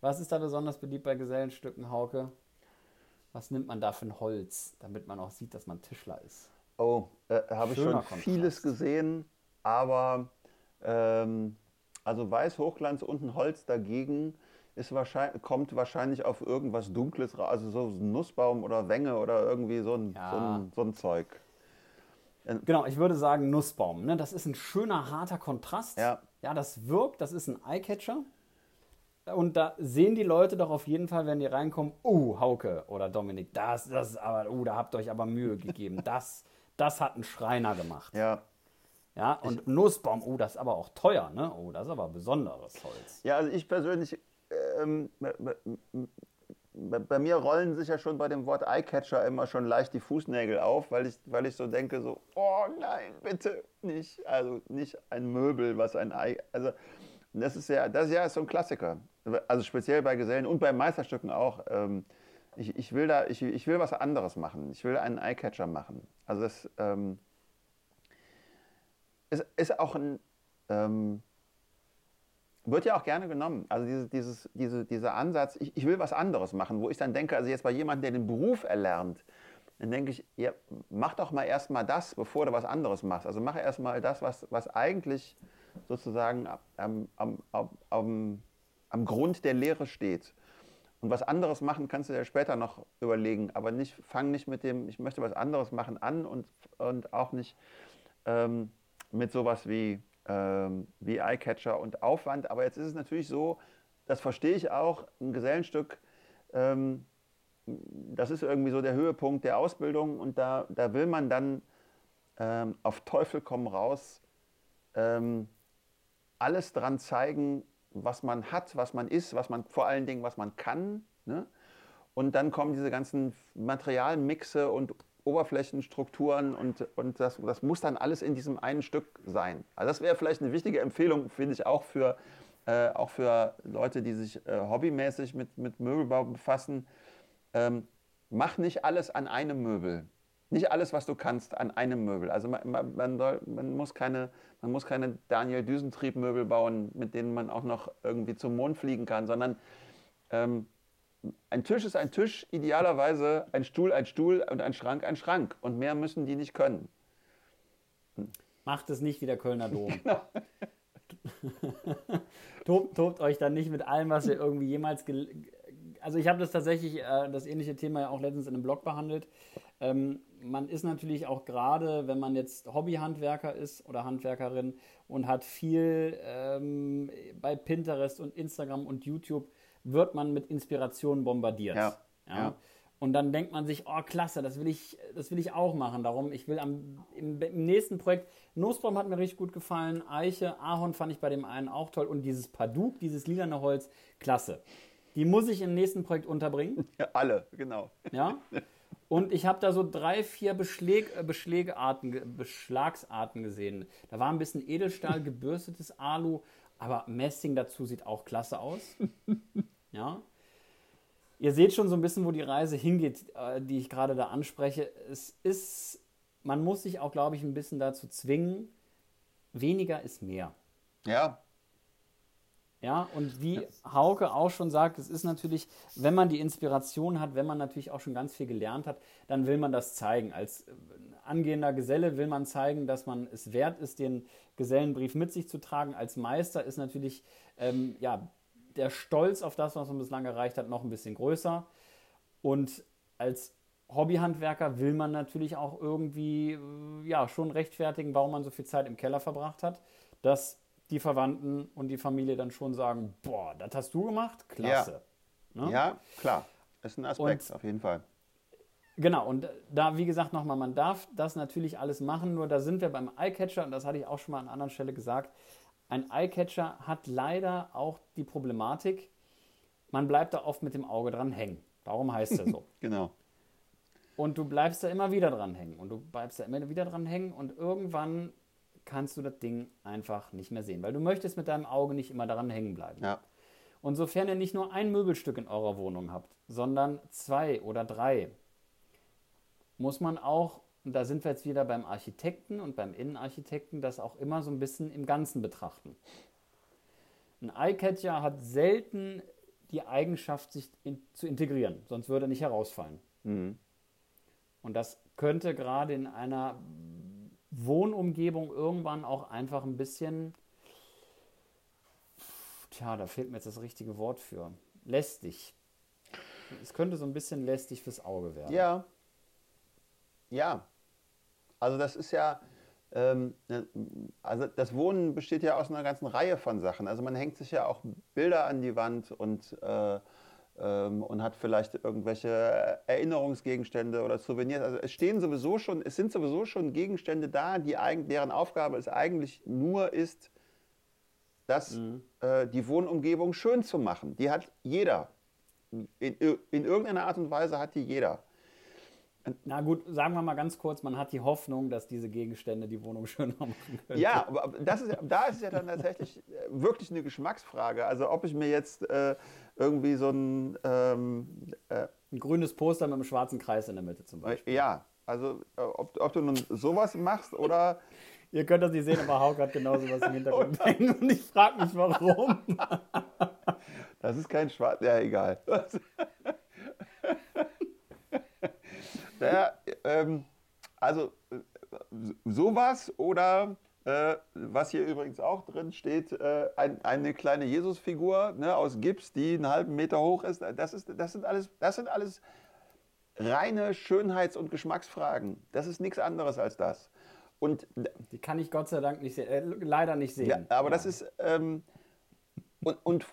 was ist da besonders beliebt bei Gesellenstücken, Hauke? Was nimmt man da für ein Holz, damit man auch sieht, dass man Tischler ist? Oh, äh, habe ich schon Kontrast. vieles gesehen, aber ähm, also weiß Hochglanz und ein Holz dagegen ist wahrscheinlich, kommt wahrscheinlich auf irgendwas Dunkles raus, also so ein Nussbaum oder Wänge oder irgendwie so ein, ja. so ein, so ein Zeug. Genau, ich würde sagen Nussbaum. Ne? Das ist ein schöner, harter Kontrast. Ja. Ja, das wirkt, das ist ein Eyecatcher. Und da sehen die Leute doch auf jeden Fall, wenn die reinkommen, oh, Hauke oder Dominik, das, das ist aber, oh, da habt ihr euch aber Mühe gegeben. *laughs* Das, das hat ein Schreiner gemacht. Ja. Ja, und ich, Nussbaum, oh, das ist aber auch teuer, ne? Oh, das ist aber besonderes Holz. Ja, also ich persönlich, ähm, bei mir rollen sich ja schon bei dem Wort Eyecatcher immer schon leicht die Fußnägel auf, weil ich, weil ich so denke, so, oh nein, bitte nicht. Also nicht ein Möbel, was ein Ei. Also das ist ja, das ja so ein Klassiker. Also speziell bei Gesellen und bei Meisterstücken auch. Ähm, ich, ich, will da, ich, ich will was anderes machen. Ich will einen Eyecatcher machen. Also das ähm, ist, ist auch ein. Ähm, wird ja auch gerne genommen. Also dieses, dieses, diese, dieser Ansatz, ich, ich will was anderes machen, wo ich dann denke, also jetzt bei jemandem, der den Beruf erlernt, dann denke ich, ja, mach doch mal erstmal das, bevor du was anderes machst. Also mach erstmal das, was, was eigentlich sozusagen am, am, am, am Grund der Lehre steht. Und was anderes machen kannst du dir später noch überlegen, aber nicht, fang nicht mit dem, ich möchte was anderes machen an und, und auch nicht ähm, mit sowas wie, ähm, wie Eyecatcher und Aufwand. Aber jetzt ist es natürlich so, das verstehe ich auch, ein Gesellenstück, ähm, das ist irgendwie so der Höhepunkt der Ausbildung und da, da will man dann ähm, auf Teufel komm raus ähm, alles dran zeigen, was man hat, was man ist, was man vor allen Dingen, was man kann. Ne? Und dann kommen diese ganzen Materialmixe und Oberflächenstrukturen und, und das, das muss dann alles in diesem einen Stück sein. Also das wäre vielleicht eine wichtige Empfehlung, finde ich, auch für, äh, auch für Leute, die sich äh, hobbymäßig mit, mit Möbelbau befassen. Ähm, mach nicht alles an einem Möbel. Nicht alles, was du kannst, an einem Möbel. Also man, man, soll, man, muss, keine, man muss keine Daniel Düsentrieb-Möbel bauen, mit denen man auch noch irgendwie zum Mond fliegen kann, sondern ähm, ein Tisch ist ein Tisch, idealerweise ein Stuhl ein Stuhl und ein Schrank ein Schrank. Und mehr müssen die nicht können. Macht es nicht wie der Kölner Dom. *laughs* Genau. *laughs* tobt, tobt, euch dann nicht mit allem, was ihr irgendwie jemals. Also, ich habe das tatsächlich, äh, das ähnliche Thema ja auch letztens in einem Blog behandelt. Ähm, man ist natürlich auch gerade, wenn man jetzt Hobbyhandwerker ist oder Handwerkerin und hat viel ähm, bei Pinterest und Instagram und YouTube wird man mit Inspirationen bombardiert. Ja. ja. ja. Und dann denkt man sich, oh klasse, das will ich, das will ich auch machen. Darum, ich will am, im, im nächsten Projekt, Nussbaum hat mir richtig gut gefallen, Eiche, Ahorn fand ich bei dem einen auch toll und dieses Paduk, dieses lilane Holz, klasse. Die muss ich im nächsten Projekt unterbringen. *laughs* Ja, alle, genau. Ja. *laughs* Und ich habe da so drei, vier Beschläg, äh, Beschlägearten, Beschlagsarten gesehen. Da war ein bisschen Edelstahl, *laughs* gebürstetes Alu, aber Messing dazu sieht auch klasse aus. *laughs* Ja. Ihr seht schon so ein bisschen, wo die Reise hingeht, äh, die ich gerade da anspreche. Es ist, man muss sich auch, glaube ich, ein bisschen dazu zwingen, weniger ist mehr. Ja, ja, und wie Hauke auch schon sagt, es ist natürlich, wenn man die Inspiration hat, wenn man natürlich auch schon ganz viel gelernt hat, dann will man das zeigen. Als äh, angehender Geselle will man zeigen, dass man es wert ist, den Gesellenbrief mit sich zu tragen. Als Meister ist natürlich ähm, ja, der Stolz auf das, was man bislang erreicht hat, noch ein bisschen größer. Und als Hobbyhandwerker will man natürlich auch irgendwie äh, ja, schon rechtfertigen, warum man so viel Zeit im Keller verbracht hat. Das die Verwandten und die Familie dann schon sagen, boah, das hast du gemacht? Klasse. Ja, ne? ja klar. Das ist ein Aspekt, und, auf jeden Fall. Genau, und da, wie gesagt, nochmal, man darf das natürlich alles machen, nur da sind wir beim Eyecatcher, und das hatte ich auch schon mal an einer anderen Stelle gesagt. Ein Eyecatcher hat leider auch die Problematik, man bleibt da oft mit dem Auge dran hängen. Darum heißt er so. *laughs* genau. Und du bleibst da immer wieder dran hängen und du bleibst da immer wieder dran hängen und irgendwann kannst du das Ding einfach nicht mehr sehen, weil du möchtest mit deinem Auge nicht immer daran hängen bleiben. Ja. Und sofern ihr nicht nur ein Möbelstück in eurer Wohnung habt, sondern zwei oder drei, muss man auch, und da sind wir jetzt wieder beim Architekten und beim Innenarchitekten, das auch immer so ein bisschen im Ganzen betrachten. Ein Eyecatcher hat selten die Eigenschaft, sich in, zu integrieren, sonst würde er nicht herausfallen. Mhm. Und das könnte gerade in einer Wohnumgebung irgendwann auch einfach ein bisschen, tja, da fehlt mir jetzt das richtige Wort für, lästig. Es könnte so ein bisschen lästig fürs Auge werden. Ja. Ja. Also das ist ja, ähm, ne, also das Wohnen besteht ja aus einer ganzen Reihe von Sachen. Also man hängt sich ja auch Bilder an die Wand und äh, ähm, und hat vielleicht irgendwelche Erinnerungsgegenstände oder Souvenirs. Also es stehen sowieso schon, es sind sowieso schon Gegenstände da, die, deren Aufgabe es eigentlich nur ist, das, mhm. äh, die Wohnumgebung schön zu machen. Die hat jeder. In, in irgendeiner Art und Weise hat die jeder. Na gut, sagen wir mal ganz kurz, man hat die Hoffnung, dass diese Gegenstände die Wohnung *laughs* schöner machen können. Ja, aber das ist, da ist es ja dann tatsächlich äh, wirklich eine Geschmacksfrage. Also ob ich mir jetzt äh, irgendwie so ein... Ähm, äh, ein grünes Poster mit einem schwarzen Kreis in der Mitte zum Beispiel. Ja, also äh, ob, ob du nun sowas machst oder... *laughs* Ihr könnt das nicht sehen, aber Hauk hat genauso was im Hintergrund hängen *laughs* und ich frage mich, warum. Das ist kein Schwarz... Ja, egal. Naja, ähm, also äh, sowas oder äh, was hier übrigens auch drin steht, äh, ein, eine kleine Jesusfigur ne, aus Gips, die einen halben Meter hoch ist. Das, ist, das, sind, alles, das sind alles reine Schönheits- und Geschmacksfragen. Das ist nichts anderes als das. Und, die kann ich Gott sei Dank nicht sehen, äh, leider nicht sehen. Ja, aber ja. das ist, ähm, und, und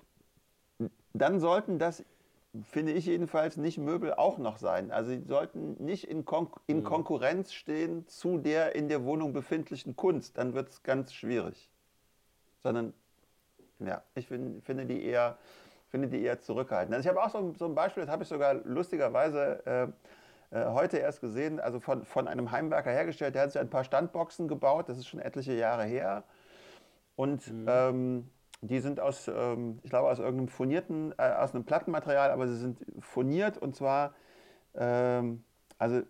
dann sollten das finde ich jedenfalls, nicht Möbel auch noch sein. Also sie sollten nicht in, Kon in mhm. Konkurrenz stehen zu der in der Wohnung befindlichen Kunst. Dann wird es ganz schwierig. Sondern, ja, ich find, finde die eher finde die eher zurückhaltend. Also ich habe auch so, so, ein Beispiel, das habe ich sogar lustigerweise äh, äh, heute erst gesehen, also von, von einem Heimwerker hergestellt. Der hat sich ein paar Standboxen gebaut, das ist schon etliche Jahre her. Und mhm. ähm, die sind aus, ähm, ich glaube, aus irgendeinem furnierten, äh, aus einem Plattenmaterial, aber sie sind furniert und zwar, ähm, also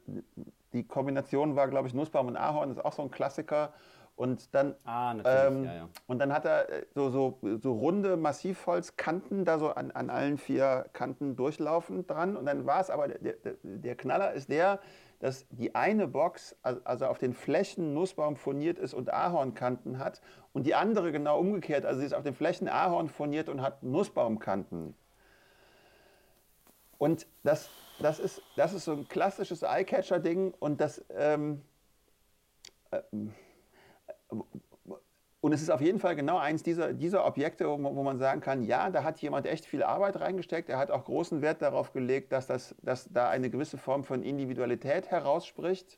die Kombination war, glaube ich, Nussbaum und Ahorn, das ist auch so ein Klassiker. Und dann, ah, ähm, ja, ja. und dann hat er äh, so, so, so runde Massivholzkanten da so an, an allen vier Kanten durchlaufend dran. Und dann war es aber, der, der, der Knaller ist der, dass die eine Box also auf den Flächen Nussbaum furniert ist und Ahornkanten hat und die andere genau umgekehrt, also sie ist auf den Flächen Ahorn furniert und hat Nussbaumkanten. Und das, das, ist, das ist so ein klassisches Eyecatcher-Ding und das ähm, äh, und es ist auf jeden Fall genau eins dieser, dieser Objekte, wo, wo, man sagen kann, ja, da hat jemand echt viel Arbeit reingesteckt. Er hat auch großen Wert darauf gelegt, dass, das, dass da eine gewisse Form von Individualität herausspricht.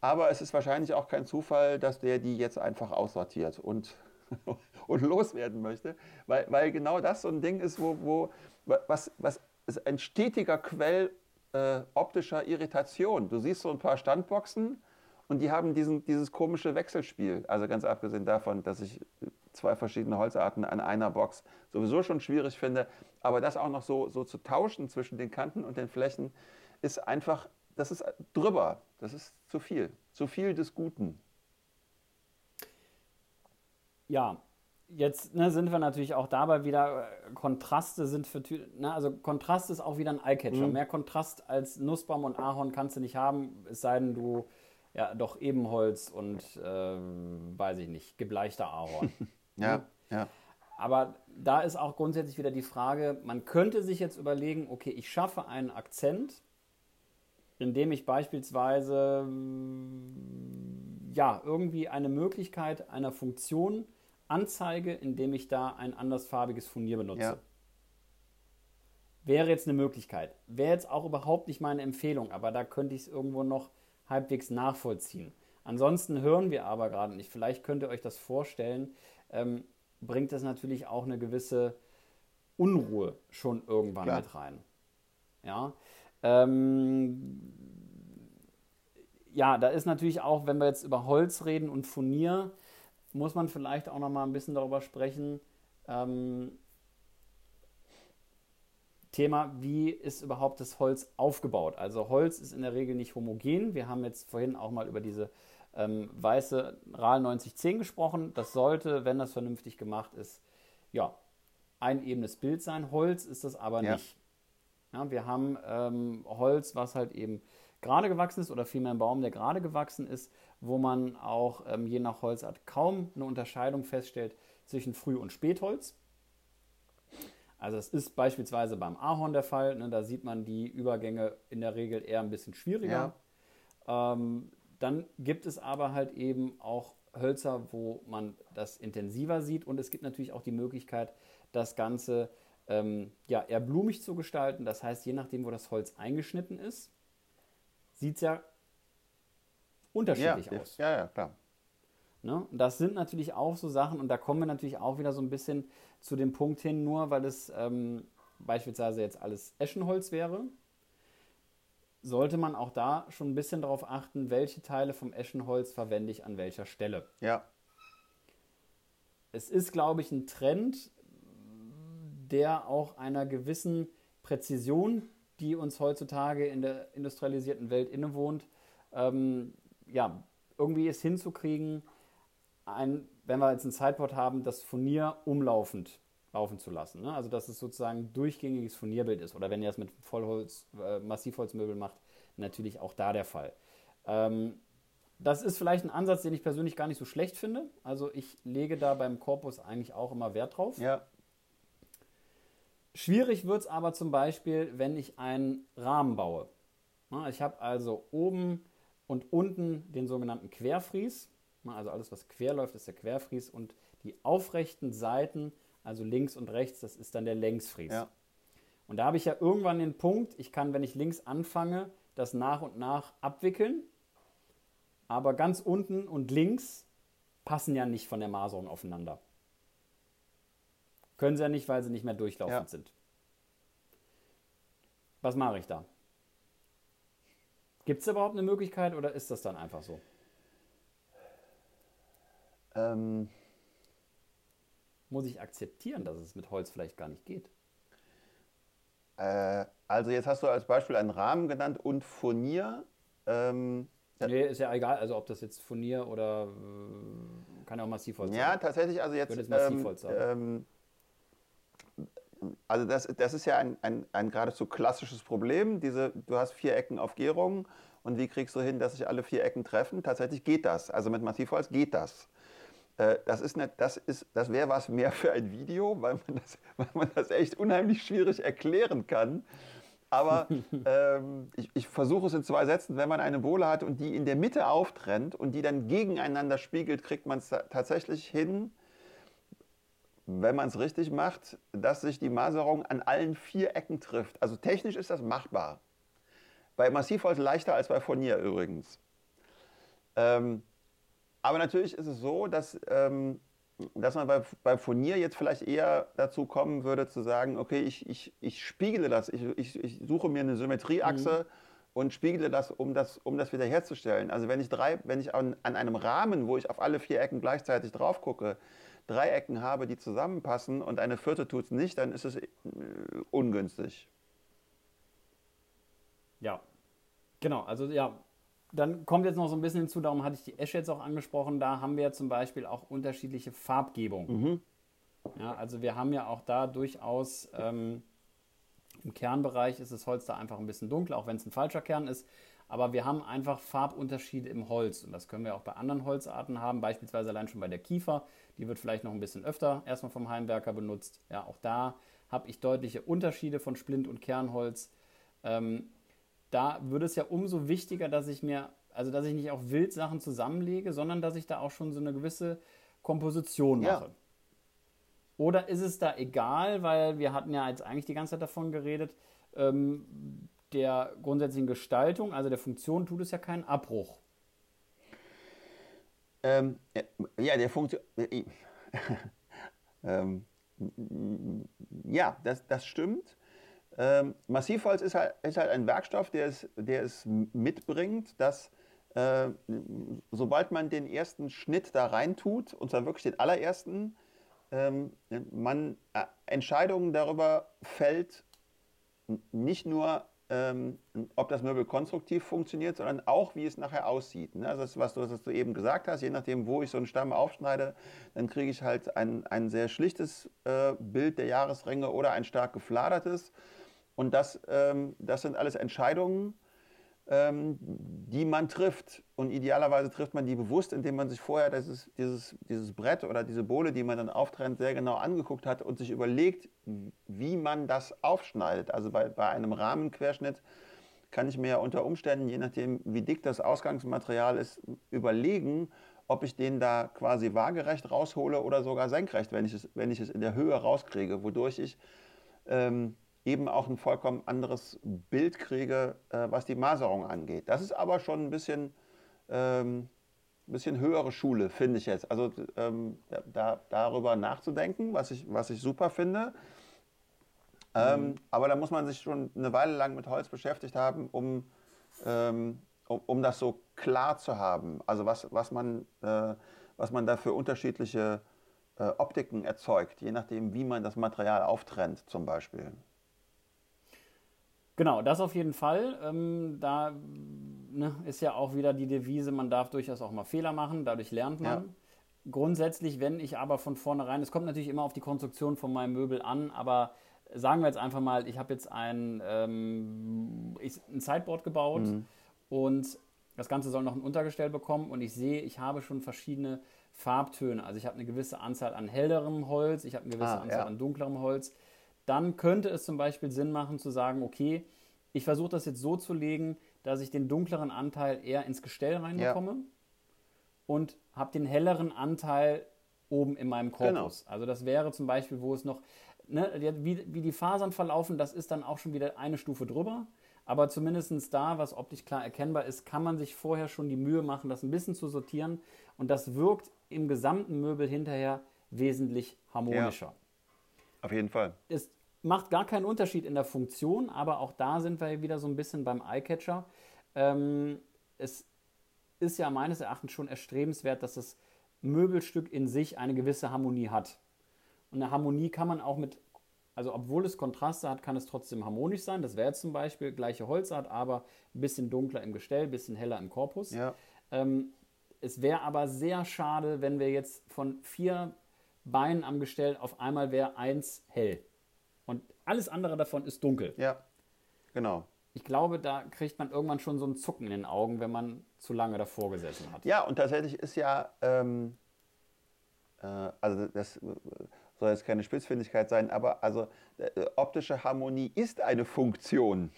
Aber es ist wahrscheinlich auch kein Zufall, dass der die jetzt einfach aussortiert und *laughs* und loswerden möchte, weil, weil genau das so ein Ding ist, wo, wo was, was ist ein stetiger Quell äh, optischer Irritation. Du siehst so ein paar Standboxen und die haben diesen, dieses komische Wechselspiel. Also ganz abgesehen davon, dass ich zwei verschiedene Holzarten an einer Box sowieso schon schwierig finde, aber das auch noch so, so zu tauschen zwischen den Kanten und den Flächen ist einfach, das ist drüber. Das ist zu viel. Zu viel des Guten. Ja, jetzt ne, sind wir natürlich auch dabei wieder, Kontraste sind für, ne, also Kontrast ist auch wieder ein Eyecatcher. Mhm. Mehr Kontrast als Nussbaum und Ahorn kannst du nicht haben, es sei denn, du, ja, doch Ebenholz und, äh, weiß ich nicht, gebleichter Ahorn. *laughs* ja, ne? ja. Aber da ist auch grundsätzlich wieder die Frage, man könnte sich jetzt überlegen, okay, ich schaffe einen Akzent, indem ich beispielsweise ja, irgendwie eine Möglichkeit einer Funktion anzeige, indem ich da ein andersfarbiges Furnier benutze. Ja. Wäre jetzt eine Möglichkeit. Wäre jetzt auch überhaupt nicht meine Empfehlung, aber da könnte ich es irgendwo noch halbwegs nachvollziehen. Ansonsten hören wir aber gerade nicht. Vielleicht könnt ihr euch das vorstellen, ähm, bringt das natürlich auch eine gewisse Unruhe schon irgendwann Klar. mit rein. Ja. Ähm, ja, da ist natürlich auch, wenn wir jetzt über Holz reden und Furnier, muss man vielleicht auch noch mal ein bisschen darüber sprechen. Ähm, Thema, wie ist überhaupt das Holz aufgebaut? Also Holz ist in der Regel nicht homogen. Wir haben jetzt vorhin auch mal über diese ähm, weiße RAL 9010 gesprochen. Das sollte, wenn das vernünftig gemacht ist, ja, ein ebenes Bild sein. Holz ist das aber ja. nicht. Ja, wir haben ähm, Holz, was halt eben gerade gewachsen ist oder vielmehr ein Baum, der gerade gewachsen ist, wo man auch ähm, je nach Holzart kaum eine Unterscheidung feststellt zwischen Früh- und Spätholz. Also es ist beispielsweise beim Ahorn der Fall, ne, da sieht man die Übergänge in der Regel eher ein bisschen schwieriger. Ja. Ähm, dann gibt es aber halt eben auch Hölzer, wo man das intensiver sieht und es gibt natürlich auch die Möglichkeit, das Ganze ähm, ja, eher blumig zu gestalten. Das heißt, je nachdem, wo das Holz eingeschnitten ist, sieht es ja unterschiedlich ja, aus. Ja, ja, klar. Ne? Das sind natürlich auch so Sachen, und da kommen wir natürlich auch wieder so ein bisschen zu dem Punkt hin, nur weil es ähm, beispielsweise jetzt alles Eschenholz wäre, sollte man auch da schon ein bisschen darauf achten, welche Teile vom Eschenholz verwende ich an welcher Stelle. Ja. Es ist, glaube ich, ein Trend, der auch einer gewissen Präzision die uns heutzutage in der industrialisierten Welt innewohnt, ähm, ja, irgendwie es hinzukriegen, ein, wenn wir jetzt ein Sideboard haben, das Furnier umlaufend laufen zu lassen. Ne? Also dass es sozusagen ein durchgängiges Furnierbild ist. Oder wenn ihr es mit Vollholz, äh, Massivholzmöbel macht, natürlich auch da der Fall. Ähm, das ist vielleicht ein Ansatz, den ich persönlich gar nicht so schlecht finde. Also ich lege da beim Korpus eigentlich auch immer Wert drauf. Ja. Schwierig wird es aber zum Beispiel, wenn ich einen Rahmen baue. Ich habe also oben und unten den sogenannten Querfries. Also alles, was quer läuft, ist der Querfries. Und die aufrechten Seiten, also links und rechts, das ist dann der Längsfries. Ja. Und da habe ich ja irgendwann den Punkt, ich kann, wenn ich links anfange, das nach und nach abwickeln. Aber ganz unten und links passen ja nicht von der Maserung aufeinander. Können sie ja nicht, weil sie nicht mehr durchlaufend ja. sind. Was mache ich da? Gibt es überhaupt eine Möglichkeit oder ist das dann einfach so? Ähm, Muss ich akzeptieren, dass es mit Holz vielleicht gar nicht geht? Äh, also jetzt hast du als Beispiel einen Rahmen genannt und Furnier. Ähm, nee, ist ja egal, also ob das jetzt Furnier oder äh, kann ja auch Massivholz sein. Ja, tatsächlich, also jetzt, jetzt Massivholz ähm, also das, das ist ja ein, ein, ein geradezu klassisches Problem. Diese, du hast vier Ecken auf Gärung und wie kriegst du hin, dass sich alle vier Ecken treffen? Tatsächlich geht das. Also mit Massivholz geht das. Äh, das, ist nicht, das, ist, das wäre was mehr für ein Video, weil man das, *laughs* weil man das echt unheimlich schwierig erklären kann. Aber *laughs* ähm, ich, ich versuche es in zwei Sätzen. Wenn man eine Bohle hat und die in der Mitte auftrennt und die dann gegeneinander spiegelt, kriegt man es tatsächlich hin, wenn man es richtig macht, dass sich die Maserung an allen vier Ecken trifft. Also technisch ist das machbar. Bei Massivholz leichter als bei Furnier übrigens. Ähm, aber natürlich ist es so, dass ähm, dass man bei, bei Furnier jetzt vielleicht eher dazu kommen würde, zu sagen, okay, ich, ich, ich spiegele das, ich, ich, ich suche mir eine Symmetrieachse mhm. und spiegele das um, das, um das wiederherzustellen. Also wenn ich drei, wenn ich an, an einem Rahmen, wo ich auf alle vier Ecken gleichzeitig drauf gucke, drei Ecken habe, die zusammenpassen und eine vierte tut es nicht, dann ist es äh, ungünstig. Ja, genau. Also ja, dann kommt jetzt noch so ein bisschen hinzu, darum hatte ich die Esche jetzt auch angesprochen, da haben wir zum Beispiel auch unterschiedliche Farbgebungen. Mhm. Ja, also wir haben ja auch da durchaus ähm, im Kernbereich ist das Holz da einfach ein bisschen dunkler, auch wenn es ein falscher Kern ist. Aber wir haben einfach Farbunterschiede im Holz und das können wir auch bei anderen Holzarten haben, beispielsweise allein schon bei der Kiefer. Die wird vielleicht noch ein bisschen öfter erstmal vom Heimwerker benutzt. Ja, auch da habe ich deutliche Unterschiede von Splint- und Kernholz. Ähm, da würde es ja umso wichtiger, dass ich mir, also dass ich nicht auch Wildsachen zusammenlege, sondern dass ich da auch schon so eine gewisse Komposition mache. Ja. Oder ist es da egal, weil wir hatten ja jetzt eigentlich die ganze Zeit davon geredet, ähm, der grundsätzlichen Gestaltung, also der Funktion tut es ja keinen Abbruch. Ähm, ja, der Funktion. Äh, *laughs* ähm, ja, das, das stimmt. Ähm, Massivholz ist halt, ist halt ein Werkstoff, der es, der es mitbringt, dass äh, sobald man den ersten Schnitt da rein tut, und zwar wirklich den allerersten, ähm, man äh, Entscheidungen darüber fällt, nicht nur ähm, ob das Möbel konstruktiv funktioniert, sondern auch, wie es nachher aussieht. Ne? Also das, was du, was du eben gesagt hast, je nachdem, wo ich so einen Stamm aufschneide, dann kriege ich halt ein, ein sehr schlichtes äh, Bild der Jahresringe oder ein stark gefladertes. Und das, ähm, das sind alles Entscheidungen, ähm, die man trifft. Und idealerweise trifft man die bewusst, indem man sich vorher dieses, dieses, dieses Brett oder diese Bohle, die man dann auftrennt, sehr genau angeguckt hat und sich überlegt, wie man das aufschneidet. Also bei, bei einem Rahmenquerschnitt kann ich mir ja unter Umständen, je nachdem, wie dick das Ausgangsmaterial ist, überlegen, ob ich den da quasi waagerecht raushole oder sogar senkrecht, wenn ich es, wenn ich es in der Höhe rauskriege, wodurch ich ähm, eben auch ein vollkommen anderes Bild kriege, äh, was die Maserung angeht. Das ist aber schon ein bisschen, ähm, bisschen höhere Schule, finde ich jetzt. Also ähm, da, darüber nachzudenken, was ich, was ich super finde. Ähm, mhm. Aber da muss man sich schon eine Weile lang mit Holz beschäftigt haben, um, ähm, um, um, das so klar zu haben. Also was, was, man, äh, was man da für unterschiedliche äh, Optiken erzeugt, je nachdem, wie man das Material auftrennt zum Beispiel. Genau, das auf jeden Fall. Ähm, da ne, ist ja auch wieder die Devise, man darf durchaus auch mal Fehler machen, dadurch lernt man. Ja. Grundsätzlich, wenn ich aber von vornherein, es kommt natürlich immer auf die Konstruktion von meinem Möbel an, aber sagen wir jetzt einfach mal, ich habe jetzt ein, ähm, ich, ein Sideboard gebaut mhm. und das Ganze soll noch ein Untergestell bekommen und ich sehe, ich habe schon verschiedene Farbtöne. Also ich habe eine gewisse Anzahl an hellerem Holz, ich habe eine gewisse ah, Anzahl ja. an dunklerem Holz dann könnte es zum Beispiel Sinn machen zu sagen, okay, ich versuche das jetzt so zu legen, dass ich den dunkleren Anteil eher ins Gestell reinbekomme ja. und habe den helleren Anteil oben in meinem Korpus. Genau. Also das wäre zum Beispiel, wo es noch, ne, wie, wie die Fasern verlaufen, das ist dann auch schon wieder eine Stufe drüber. Aber zumindest da, was optisch klar erkennbar ist, kann man sich vorher schon die Mühe machen, das ein bisschen zu sortieren. Und das wirkt im gesamten Möbel hinterher wesentlich harmonischer. Ja. Auf jeden Fall. Es macht gar keinen Unterschied in der Funktion, aber auch da sind wir wieder so ein bisschen beim Eyecatcher. Ähm, es ist ja meines Erachtens schon erstrebenswert, dass das Möbelstück in sich eine gewisse Harmonie hat. Und eine Harmonie kann man auch mit, also obwohl es Kontraste hat, kann es trotzdem harmonisch sein. Das wäre zum Beispiel gleiche Holzart, aber ein bisschen dunkler im Gestell, ein bisschen heller im Korpus. Ja. Ähm, es wäre aber sehr schade, wenn wir jetzt von vier Beinen am Gestell, auf einmal wäre eins hell. Alles andere davon ist dunkel. Ja, genau. Ich glaube, da kriegt man irgendwann schon so ein Zucken in den Augen, wenn man zu lange davor gesessen hat. Ja, und tatsächlich ist ja, ähm, äh, also das soll jetzt keine Spitzfindigkeit sein, aber also äh, optische Harmonie ist eine Funktion.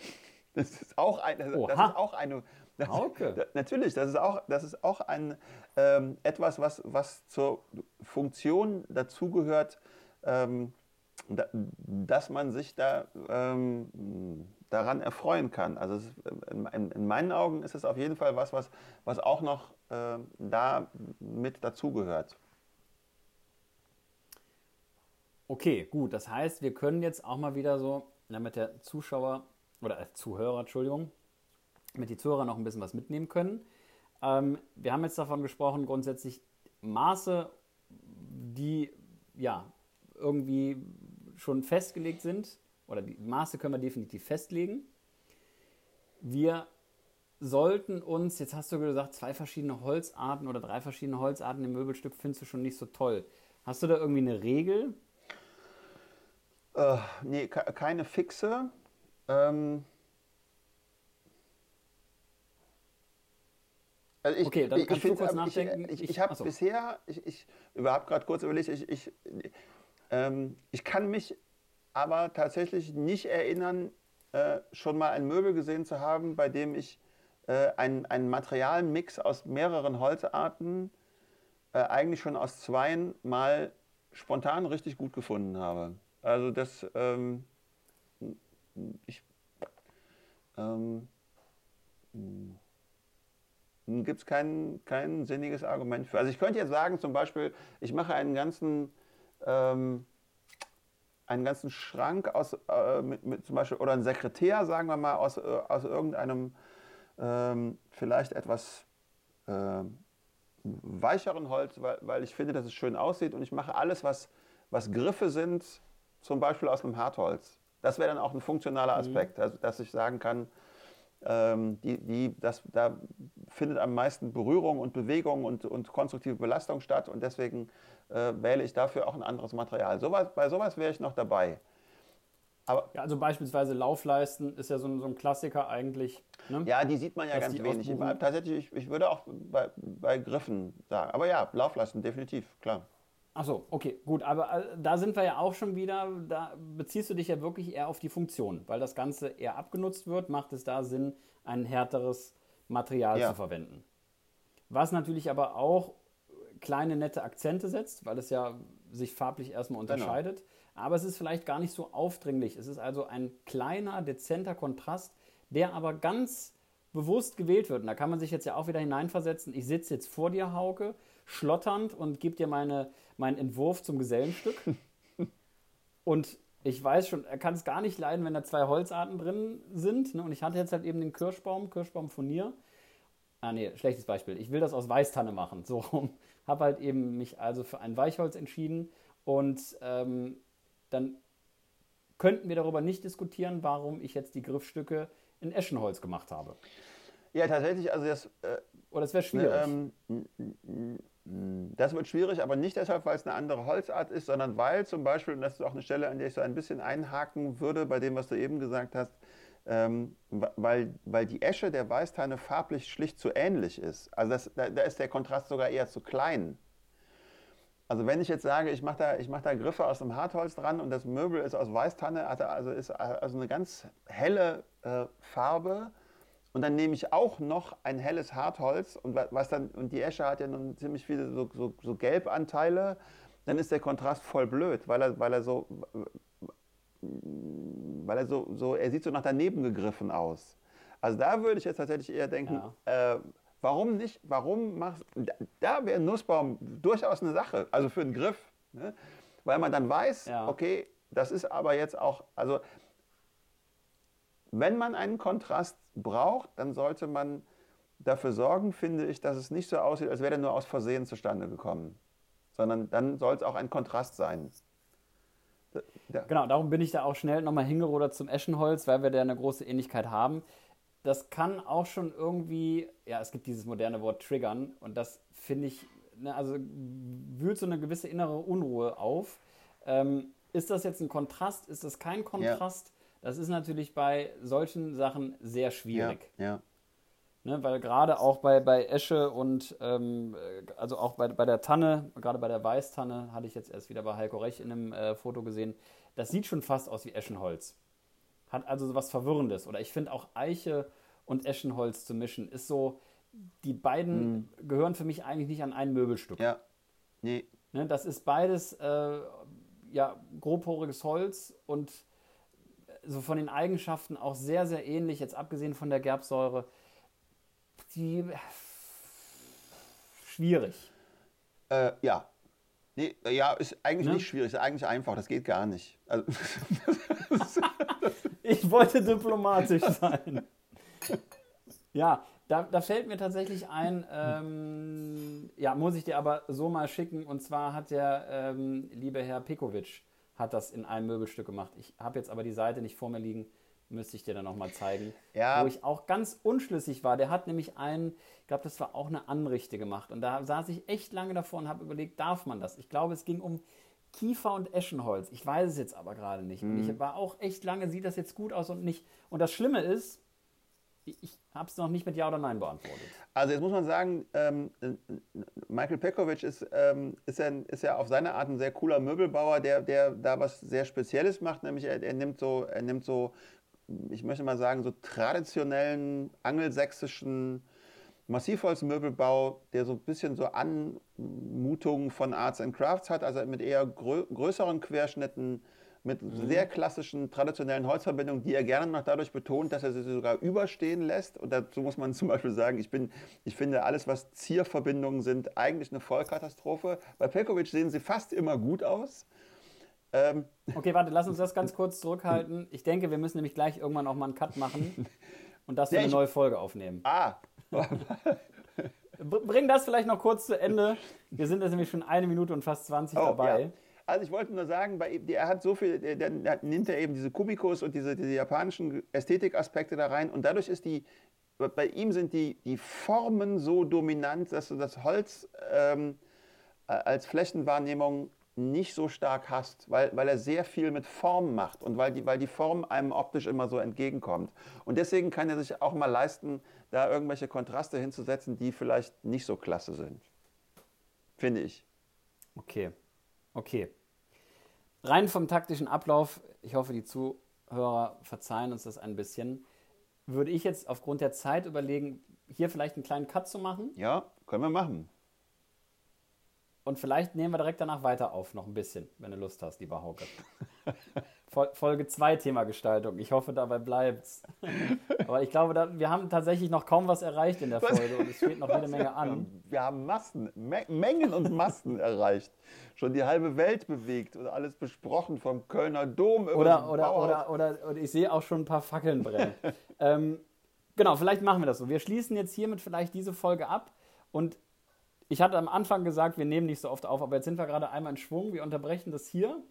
Das ist auch, ein, das, das ist auch eine das, okay. natürlich, das ist auch, das ist auch ein, ähm, etwas, was, was zur Funktion dazugehört, ähm, da, dass man sich da ähm, daran erfreuen kann. Also ist, in, in, meinen Augen ist es auf jeden Fall was, was, was auch noch äh, da mit dazugehört. Okay, gut. Das heißt, wir können jetzt auch mal wieder so, damit der Zuschauer oder äh, Zuhörer, Entschuldigung, damit die Zuhörer noch ein bisschen was mitnehmen können. Ähm, wir haben jetzt davon gesprochen, grundsätzlich Maße, die ja irgendwie schon festgelegt sind, oder die Maße können wir definitiv festlegen. Wir sollten uns, jetzt hast du gesagt, zwei verschiedene Holzarten oder drei verschiedene Holzarten im Möbelstück findest du schon nicht so toll. Hast du da irgendwie eine Regel? Äh, nee, keine fixe. Ähm also ich, okay, dann kannst ich, du kurz nachdenken. Ich, ich, ich habe so. bisher, ich, ich überhaupt gerade kurz überlegt, ich, ich, ähm, ich kann mich aber tatsächlich nicht erinnern, äh, schon mal ein Möbel gesehen zu haben, bei dem ich äh, einen, Materialmix aus mehreren Holzarten äh, eigentlich schon aus zweien mal spontan richtig gut gefunden habe. Also das, ähm, ich, ähm, gibt es kein, kein sinniges Argument für. Also ich könnte jetzt sagen, zum Beispiel, ich mache einen ganzen, ähm, einen ganzen Schrank aus, äh, mit, mit, zum Beispiel, oder einen Sekretär, sagen wir mal, aus, äh, aus irgendeinem ähm, vielleicht etwas äh, weicheren Holz, weil, weil ich finde, dass es schön aussieht und ich mache alles, was, was Griffe sind, zum Beispiel aus einem Hartholz. Das wäre dann auch ein funktionaler mhm. Aspekt, mhm. also, dass ich sagen kann, ähm, die, die, das, da findet am meisten Berührung und Bewegung und, und konstruktive Belastung statt und deswegen äh, wähle ich dafür auch ein anderes Material. Sowas, bei sowas wäre ich noch dabei. Aber ja, also beispielsweise Laufleisten ist ja so ein, so ein Klassiker eigentlich. Ne? Ja, die sieht man ja ganz wenig. Ich, tatsächlich, ich, ich, würde auch bei, bei Griffen sagen. Aber ja, Laufleisten, definitiv, klar. Achso, okay, gut. Aber äh, da sind wir ja auch schon wieder, da beziehst du dich ja wirklich eher auf die Funktion. Weil das Ganze eher abgenutzt wird, macht es da Sinn, ein härteres Material ja. zu verwenden. Was natürlich aber auch kleine nette Akzente setzt, weil es ja sich farblich erstmal genau. unterscheidet. Genau aber es ist vielleicht gar nicht so aufdringlich. Es ist also ein kleiner, dezenter Kontrast, der aber ganz bewusst gewählt wird. Und da kann man sich jetzt ja auch wieder hineinversetzen. Ich sitze jetzt vor dir, Hauke, schlotternd und gebe dir meine, meinen Entwurf zum Gesellenstück. *laughs* und ich weiß schon, er kann es gar nicht leiden, wenn da zwei Holzarten drin sind. Ne? Und ich hatte jetzt halt eben den Kirschbaum, Kirschbaum Furnier. Ah, nee, schlechtes Beispiel. Ich will das aus Weißtanne machen. So rum. Habe halt eben mich also für ein Weichholz entschieden. Und ähm, dann könnten wir darüber nicht diskutieren, warum ich jetzt die Griffstücke in Eschenholz gemacht habe. Ja, tatsächlich, also das. Äh, Oder es wäre schwierig. Ähm, das wird schwierig, aber nicht deshalb, weil es eine andere Holzart ist, sondern weil zum Beispiel, und das ist auch eine Stelle, an der ich so ein bisschen einhaken würde, bei dem, was du eben gesagt hast, ähm, weil, weil die Esche der Weißtanne farblich schlicht zu ähnlich ist. Also das, da, da ist der Kontrast sogar eher zu klein. Also wenn ich jetzt sage, ich mache da, mach da Griffe aus dem Hartholz dran und das Möbel ist aus Weißtanne, also ist also eine ganz helle äh, Farbe und dann nehme ich auch noch ein helles Hartholz und was dann und die Esche hat ja nun ziemlich viele so, so, so Gelbanteile, dann ist der Kontrast voll blöd, weil er, weil er so weil er so, so er sieht so nach daneben gegriffen aus. Also da würde ich jetzt tatsächlich eher denken, ja. äh, Warum nicht? Warum machst Da wäre Nussbaum durchaus eine Sache, also für einen Griff. Ne? Weil man dann weiß, ja. okay, das ist aber jetzt auch, also wenn man einen Kontrast braucht, dann sollte man dafür sorgen, finde ich, dass es nicht so aussieht, als wäre der nur aus Versehen zustande gekommen. Sondern dann soll es auch ein Kontrast sein. Da. Genau, darum bin ich da auch schnell nochmal hingerudert zum Eschenholz, weil wir da eine große Ähnlichkeit haben das kann auch schon irgendwie, ja, es gibt dieses moderne Wort triggern und das finde ich, ne, also wühlt so eine gewisse innere Unruhe auf. Ähm, ist das jetzt ein Kontrast? Ist das kein Kontrast? Ja. Das ist natürlich bei solchen Sachen sehr schwierig. Ja. ja. Ne, weil gerade auch bei, bei Esche und ähm, also auch bei, bei der Tanne, gerade bei der Weißtanne, hatte ich jetzt erst wieder bei Heiko Rech in einem äh, Foto gesehen, das sieht schon fast aus wie Eschenholz. Hat also was Verwirrendes. Oder ich finde auch Eiche und Eschenholz zu mischen, ist so, die beiden mhm. gehören für mich eigentlich nicht an ein Möbelstück. Ja. Nee. Ne, das ist beides äh, ja, grobporiges Holz und so von den Eigenschaften auch sehr, sehr ähnlich, jetzt abgesehen von der Gerbsäure. Die schwierig. Äh, ja, Nee, ja, ist eigentlich ne? nicht schwierig, ist eigentlich einfach, das geht gar nicht. Also, *laughs* *laughs* ich wollte diplomatisch sein. Ja, da, da, fällt mir tatsächlich ein, ähm, ja, muss ich dir aber so mal schicken. Und zwar hat der ähm, liebe Herr Pekovic hat das in einem Möbelstück gemacht. Ich habe jetzt aber die Seite nicht vor mir liegen, müsste ich dir dann nochmal zeigen. Ja. Wo ich auch ganz unschlüssig war. Der hat nämlich einen, ich glaube, das war auch eine Anrichte gemacht. Und da saß ich echt lange davor und habe überlegt, darf man das? Ich glaube, es ging um Kiefer und Eschenholz. Ich weiß es jetzt aber gerade nicht. Mhm. Und ich mhm. war auch echt lange, sieht das jetzt gut aus und nicht. Und das Schlimme ist, ich habe es noch nicht mit Ja oder Nein beantwortet. Also jetzt muss man sagen, ähm, Michael Pekovic ist, ähm, ist, ja, ist ja auf seine Art ein sehr cooler Möbelbauer, der, der da was sehr Spezielles macht, nämlich er, er nimmt so, er nimmt so ich möchte mal sagen, so traditionellen angelsächsischen Massivholzmöbelbau, der so ein bisschen so Anmutungen von Arts and Crafts hat, also mit eher grö größeren Querschnitten, mit mhm. sehr klassischen traditionellen Holzverbindungen, die er gerne noch dadurch betont, dass er sie sogar überstehen lässt. Und dazu muss man *laughs* zum Beispiel sagen, ich, bin, ich finde alles, was Zierverbindungen sind, eigentlich eine Vollkatastrophe. Bei Pelkovic sehen sie fast immer gut aus. Ähm. Okay, warte, lass uns das ganz *laughs* kurz zurückhalten. Ich denke, wir müssen nämlich gleich irgendwann auch mal einen Cut machen *laughs* und das für eine neue Folge aufnehmen. Ah. Bring das vielleicht noch kurz zu Ende. Wir sind jetzt nämlich schon eine Minute und fast 20 oh, dabei. Ja. Also ich wollte nur sagen, bei, er hat so viel, dann nimmt er eben diese Kubikos und diese, diese japanischen Ästhetikaspekte da rein und dadurch ist die, bei ihm sind die, die Formen so dominant, dass du das Holz ähm, als Flächenwahrnehmung nicht so stark hast, weil, weil er sehr viel mit Form macht und weil die, weil die Form einem optisch immer so entgegenkommt. Und deswegen kann er sich auch mal leisten, da irgendwelche Kontraste hinzusetzen, die vielleicht nicht so klasse sind. Finde ich. Okay. Okay. Rein vom taktischen Ablauf, ich hoffe, die Zuhörer verzeihen uns das ein bisschen, würde ich jetzt aufgrund der Zeit überlegen, hier vielleicht einen kleinen Cut zu machen. Ja, können wir machen. Und vielleicht nehmen wir direkt danach weiter auf, noch ein bisschen, wenn du Lust hast, lieber Hauke. *laughs* Folge 2 Thema Gestaltung. Ich hoffe, dabei bleibt's. Aber ich glaube, da, wir haben tatsächlich noch kaum was erreicht in der Folge und es steht noch jede Menge an. Wir haben Massen, Mengen und Massen *laughs* erreicht. Schon die halbe Welt bewegt und alles besprochen vom Kölner Dom. Oder, oder, oder, oder, oder, ich sehe auch schon ein paar Fackeln brennen. *laughs* ähm, genau, vielleicht machen wir das so. Wir schließen jetzt hiermit vielleicht diese Folge ab und ich hatte am Anfang gesagt, wir nehmen nicht so oft auf, aber jetzt sind wir gerade einmal in Schwung. Wir unterbrechen das hier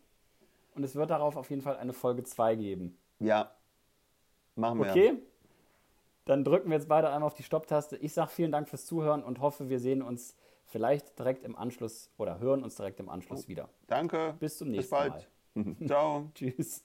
und es wird darauf auf jeden Fall eine Folge 2 geben. Ja, machen wir. Okay, dann drücken wir jetzt beide einmal auf die Stopptaste. Ich sage vielen Dank fürs Zuhören und hoffe, wir sehen uns vielleicht direkt im Anschluss oder hören uns direkt im Anschluss oh, wieder. Danke. Bis zum nächsten Bis bald. Mal. *laughs* *laughs* Ciao. Tschüss.